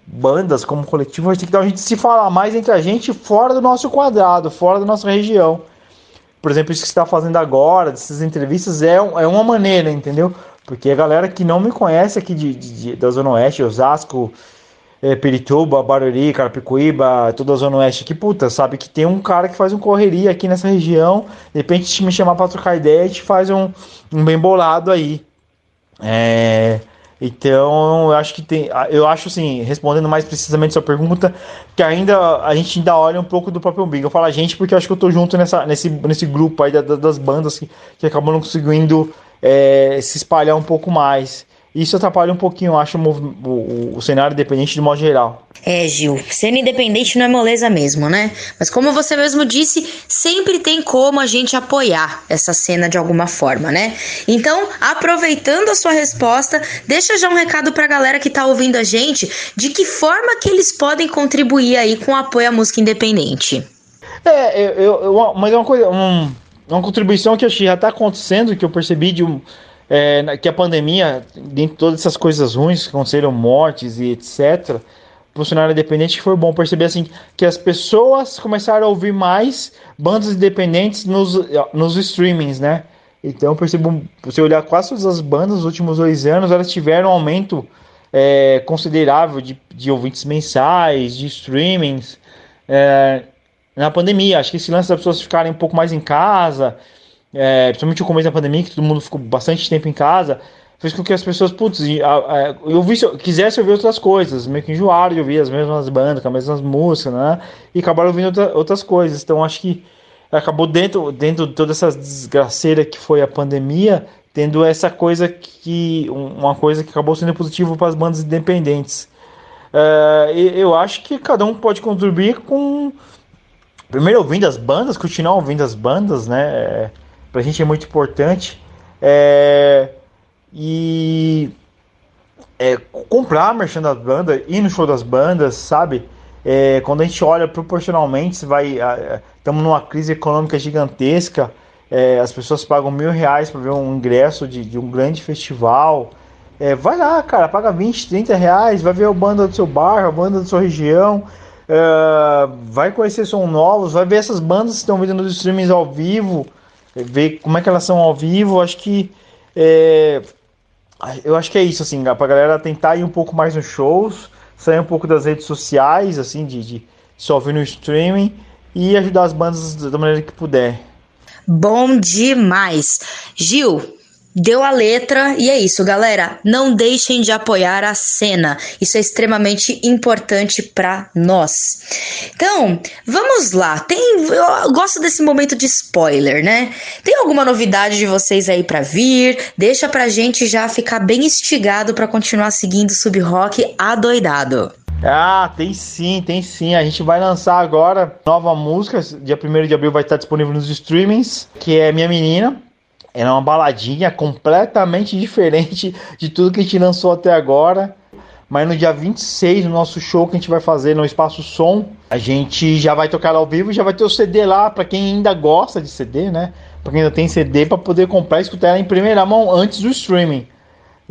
bandas, como coletivo, a gente tem que dar um se falar mais entre a gente fora do nosso quadrado, fora da nossa região. Por exemplo, isso que você está fazendo agora, dessas entrevistas, é, é uma maneira, entendeu? Porque a galera que não me conhece aqui de, de- de- da Zona Oeste, Osasco, é, Pirituba, Barueri, Carapicuíba, toda a Zona Oeste aqui, puta, sabe que tem um cara que faz um correria aqui nessa região, de repente me chamar pra trocar ideia, a gente faz um, um bem bolado aí. É, então, eu acho que tem, eu acho assim, respondendo mais precisamente sua pergunta, que ainda a gente ainda olha um pouco do próprio umbigo. Eu falo a gente porque eu acho que eu tô junto nessa, nesse, nesse grupo aí da- das bandas que, que acabam não conseguindo é, se espalhar um pouco mais. Isso atrapalha um pouquinho, eu acho, o, o- o cenário independente de modo geral. É, Gil, sendo independente não é moleza mesmo, né? Mas como você mesmo disse, sempre tem como a gente apoiar essa cena de alguma forma, né? Então, aproveitando a sua resposta, deixa já um recado pra galera que tá ouvindo a gente de que forma que eles podem contribuir aí com o apoio à música independente. É, eu, eu- mas é uma coisa, um- uma contribuição que já está acontecendo, que eu percebi de um, é, que a pandemia, dentro de todas essas coisas ruins que aconteceram, mortes e etc., para o cenário independente foi bom perceber assim que as pessoas começaram a ouvir mais bandas independentes nos, nos streamings, né? Então percebo, se olhar quase todas as bandas nos últimos dois anos, elas tiveram um aumento é, considerável de, de ouvintes mensais, de streamings. é, na pandemia. Acho que esse lance das pessoas ficarem um pouco mais em casa, é, principalmente no começo da pandemia, que todo mundo ficou bastante tempo em casa, fez com que as pessoas, putz, eu vi, quisessem ouvir outras coisas, meio que enjoaram de ouvir as mesmas bandas, as mesmas músicas, né? E acabaram ouvindo outra- outras coisas. Então acho que acabou dentro, dentro de toda essa desgraceira que foi a pandemia, tendo essa coisa que. um- uma coisa que acabou sendo positivo para as bandas independentes. É, eu acho que cada um pode contribuir com primeiro ouvindo as bandas, continuar ouvindo as bandas, né? É, pra gente é muito importante. É, e é, comprar a merchan das bandas, ir no show das bandas, sabe? É, quando a gente olha proporcionalmente, você vai. Estamos numa crise econômica gigantesca. é, as pessoas pagam mil reais para ver um ingresso de, de um grande festival. É, vai lá, cara, paga 20, 30 reais, vai ver a banda do seu bairro, a banda da sua região, é, vai conhecer som novos, vai ver essas bandas que estão vindo nos streamings ao vivo, ver como é que elas são ao vivo. Acho que é, eu acho que é isso, assim, pra galera tentar ir um pouco mais nos shows, sair um pouco das redes sociais, assim, de, de só ouvir no streaming e ajudar as bandas da maneira que puder. Bom demais. Gil, deu a letra e é isso, galera. Não deixem de apoiar a cena. Isso é extremamente importante para nós. Então, vamos lá. Tem, eu gosto desse momento de spoiler, né? Tem alguma novidade de vocês aí para vir? Deixa pra gente já ficar bem instigado para continuar seguindo Sub Rock adoidado. Ah, tem sim, tem sim. A gente vai lançar agora nova música. Dia 1 de abril vai estar disponível nos streamings, que é Minha Menina. Ela é uma baladinha completamente diferente de tudo que a gente lançou até agora. Mas no dia 26, no nosso show que a gente vai fazer no Espaço Som, a gente já vai tocar ao vivo já vai ter o CD lá para quem ainda gosta de CD, né? Para quem ainda tem CD para poder comprar e escutar ela em primeira mão antes do streaming.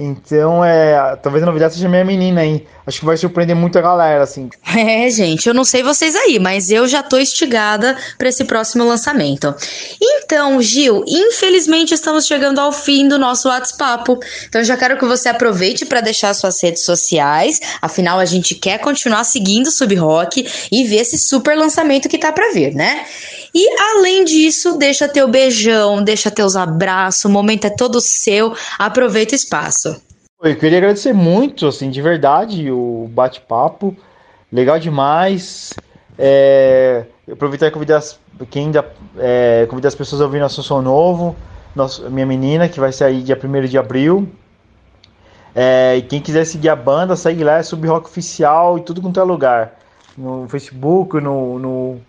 Então, é, talvez a novidade seja minha menina, hein? Acho que vai surpreender muito a galera, assim. É, gente, eu não sei vocês aí, mas eu já tô instigada para esse próximo lançamento. Então, Gil, infelizmente estamos chegando ao fim do nosso WhatsApp. Então, já quero que você aproveite para deixar suas redes sociais. Afinal, a gente quer continuar seguindo o Sub Rock e ver esse super lançamento que tá para vir, né? E além disso, deixa teu beijão, deixa teus abraços, o momento é todo seu. Aproveita o espaço. Eu queria agradecer muito, assim, de verdade, o bate-papo. Legal demais. É, aproveitar e convidar as, quem ainda, é, convidar as pessoas a ouvir nosso som novo. Nosso, minha menina, que vai sair dia 1 de abril. É, e quem quiser seguir a banda, segue lá, é Sub Rock Oficial e tudo quanto é lugar. No Facebook, no, no,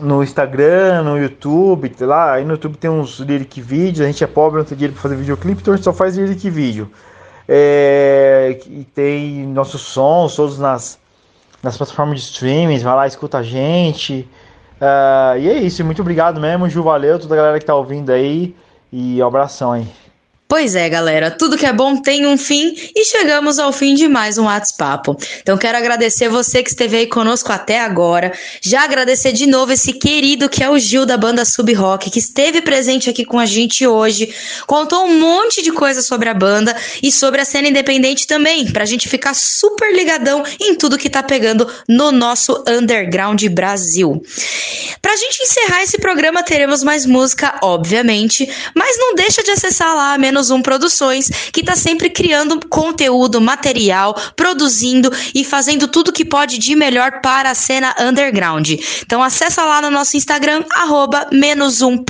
no Instagram, no YouTube, lá. Aí no YouTube tem uns lyric vídeos, a gente é pobre, não tem dinheiro pra fazer videoclipe, então a gente só faz lyric vídeo. É, e tem nossos sons todos nas, nas plataformas de streaming, vai lá, escuta a gente. Ah, e é isso, muito obrigado mesmo, Ju, valeu, toda a galera que tá ouvindo aí. E um abração aí. Pois é, galera, tudo que é bom tem um fim e chegamos ao fim de mais um WhatsApp. Então quero agradecer você que esteve aí conosco até agora. Já agradecer de novo esse querido que é o Gil da banda Sub Rock, que esteve presente aqui com a gente hoje, contou um monte de coisa sobre a banda e sobre a cena independente também, pra gente ficar super ligadão em tudo que tá pegando no nosso underground Brasil. Pra gente encerrar esse programa, teremos mais música, obviamente, mas não deixa de acessar lá Menos Um Produções, que tá sempre criando conteúdo, material, produzindo e fazendo tudo que pode de melhor para a cena underground. Então acessa lá no nosso Instagram, arroba menos um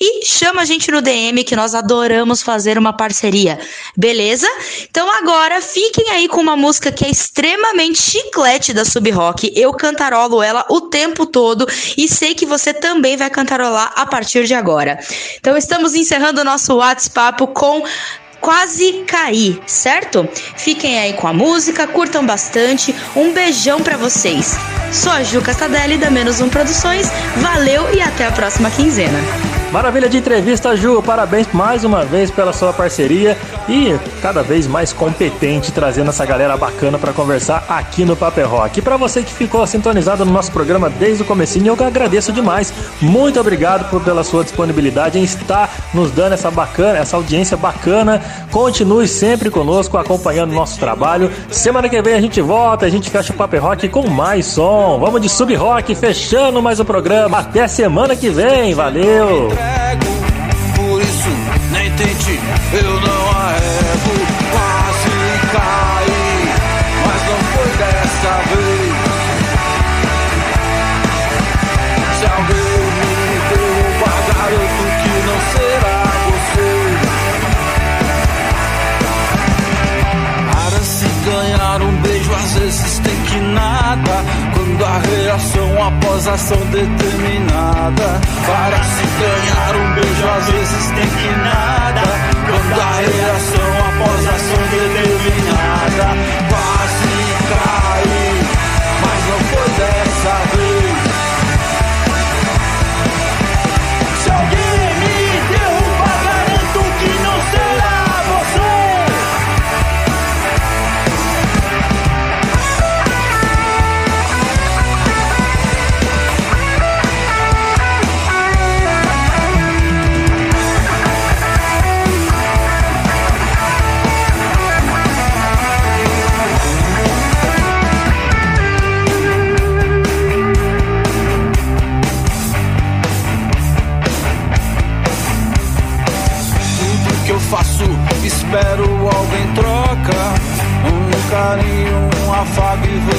e chama a gente no DM que nós adoramos fazer uma parceria. Beleza? Então agora fiquem aí com uma música que é extremamente chiclete da Sub Rock. Eu cantarolo ela o tempo todo e sei que você também vai cantarolar a partir de agora. Então estamos encerrando o nosso WhatsApp com Quase Cair, certo? Fiquem aí com a música, curtam bastante. Um beijão pra vocês. Sou a Ju Castadelli da Menos Um Produções. Valeu e até a próxima quinzena. Maravilha de entrevista, Ju. Parabéns mais uma vez pela sua parceria e cada vez mais competente trazendo essa galera bacana para conversar aqui no Paper Rock. E para você que ficou sintonizado no nosso programa desde o comecinho, eu agradeço demais. Muito obrigado por, pela sua disponibilidade em estar nos dando essa bacana, essa audiência bacana. Continue sempre conosco acompanhando nosso trabalho. Semana que vem a gente volta, a gente fecha o Paper Rock com mais som. Vamos de sub rock fechando mais o programa. Até semana que vem. Valeu. Eu não arrego. Após ação determinada. Para se ganhar um beijo, às vezes tem que nada. Quando a reação após ação determinada.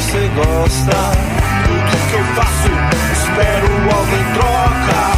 você gosta. Tudo é que eu faço, espero algo em troca.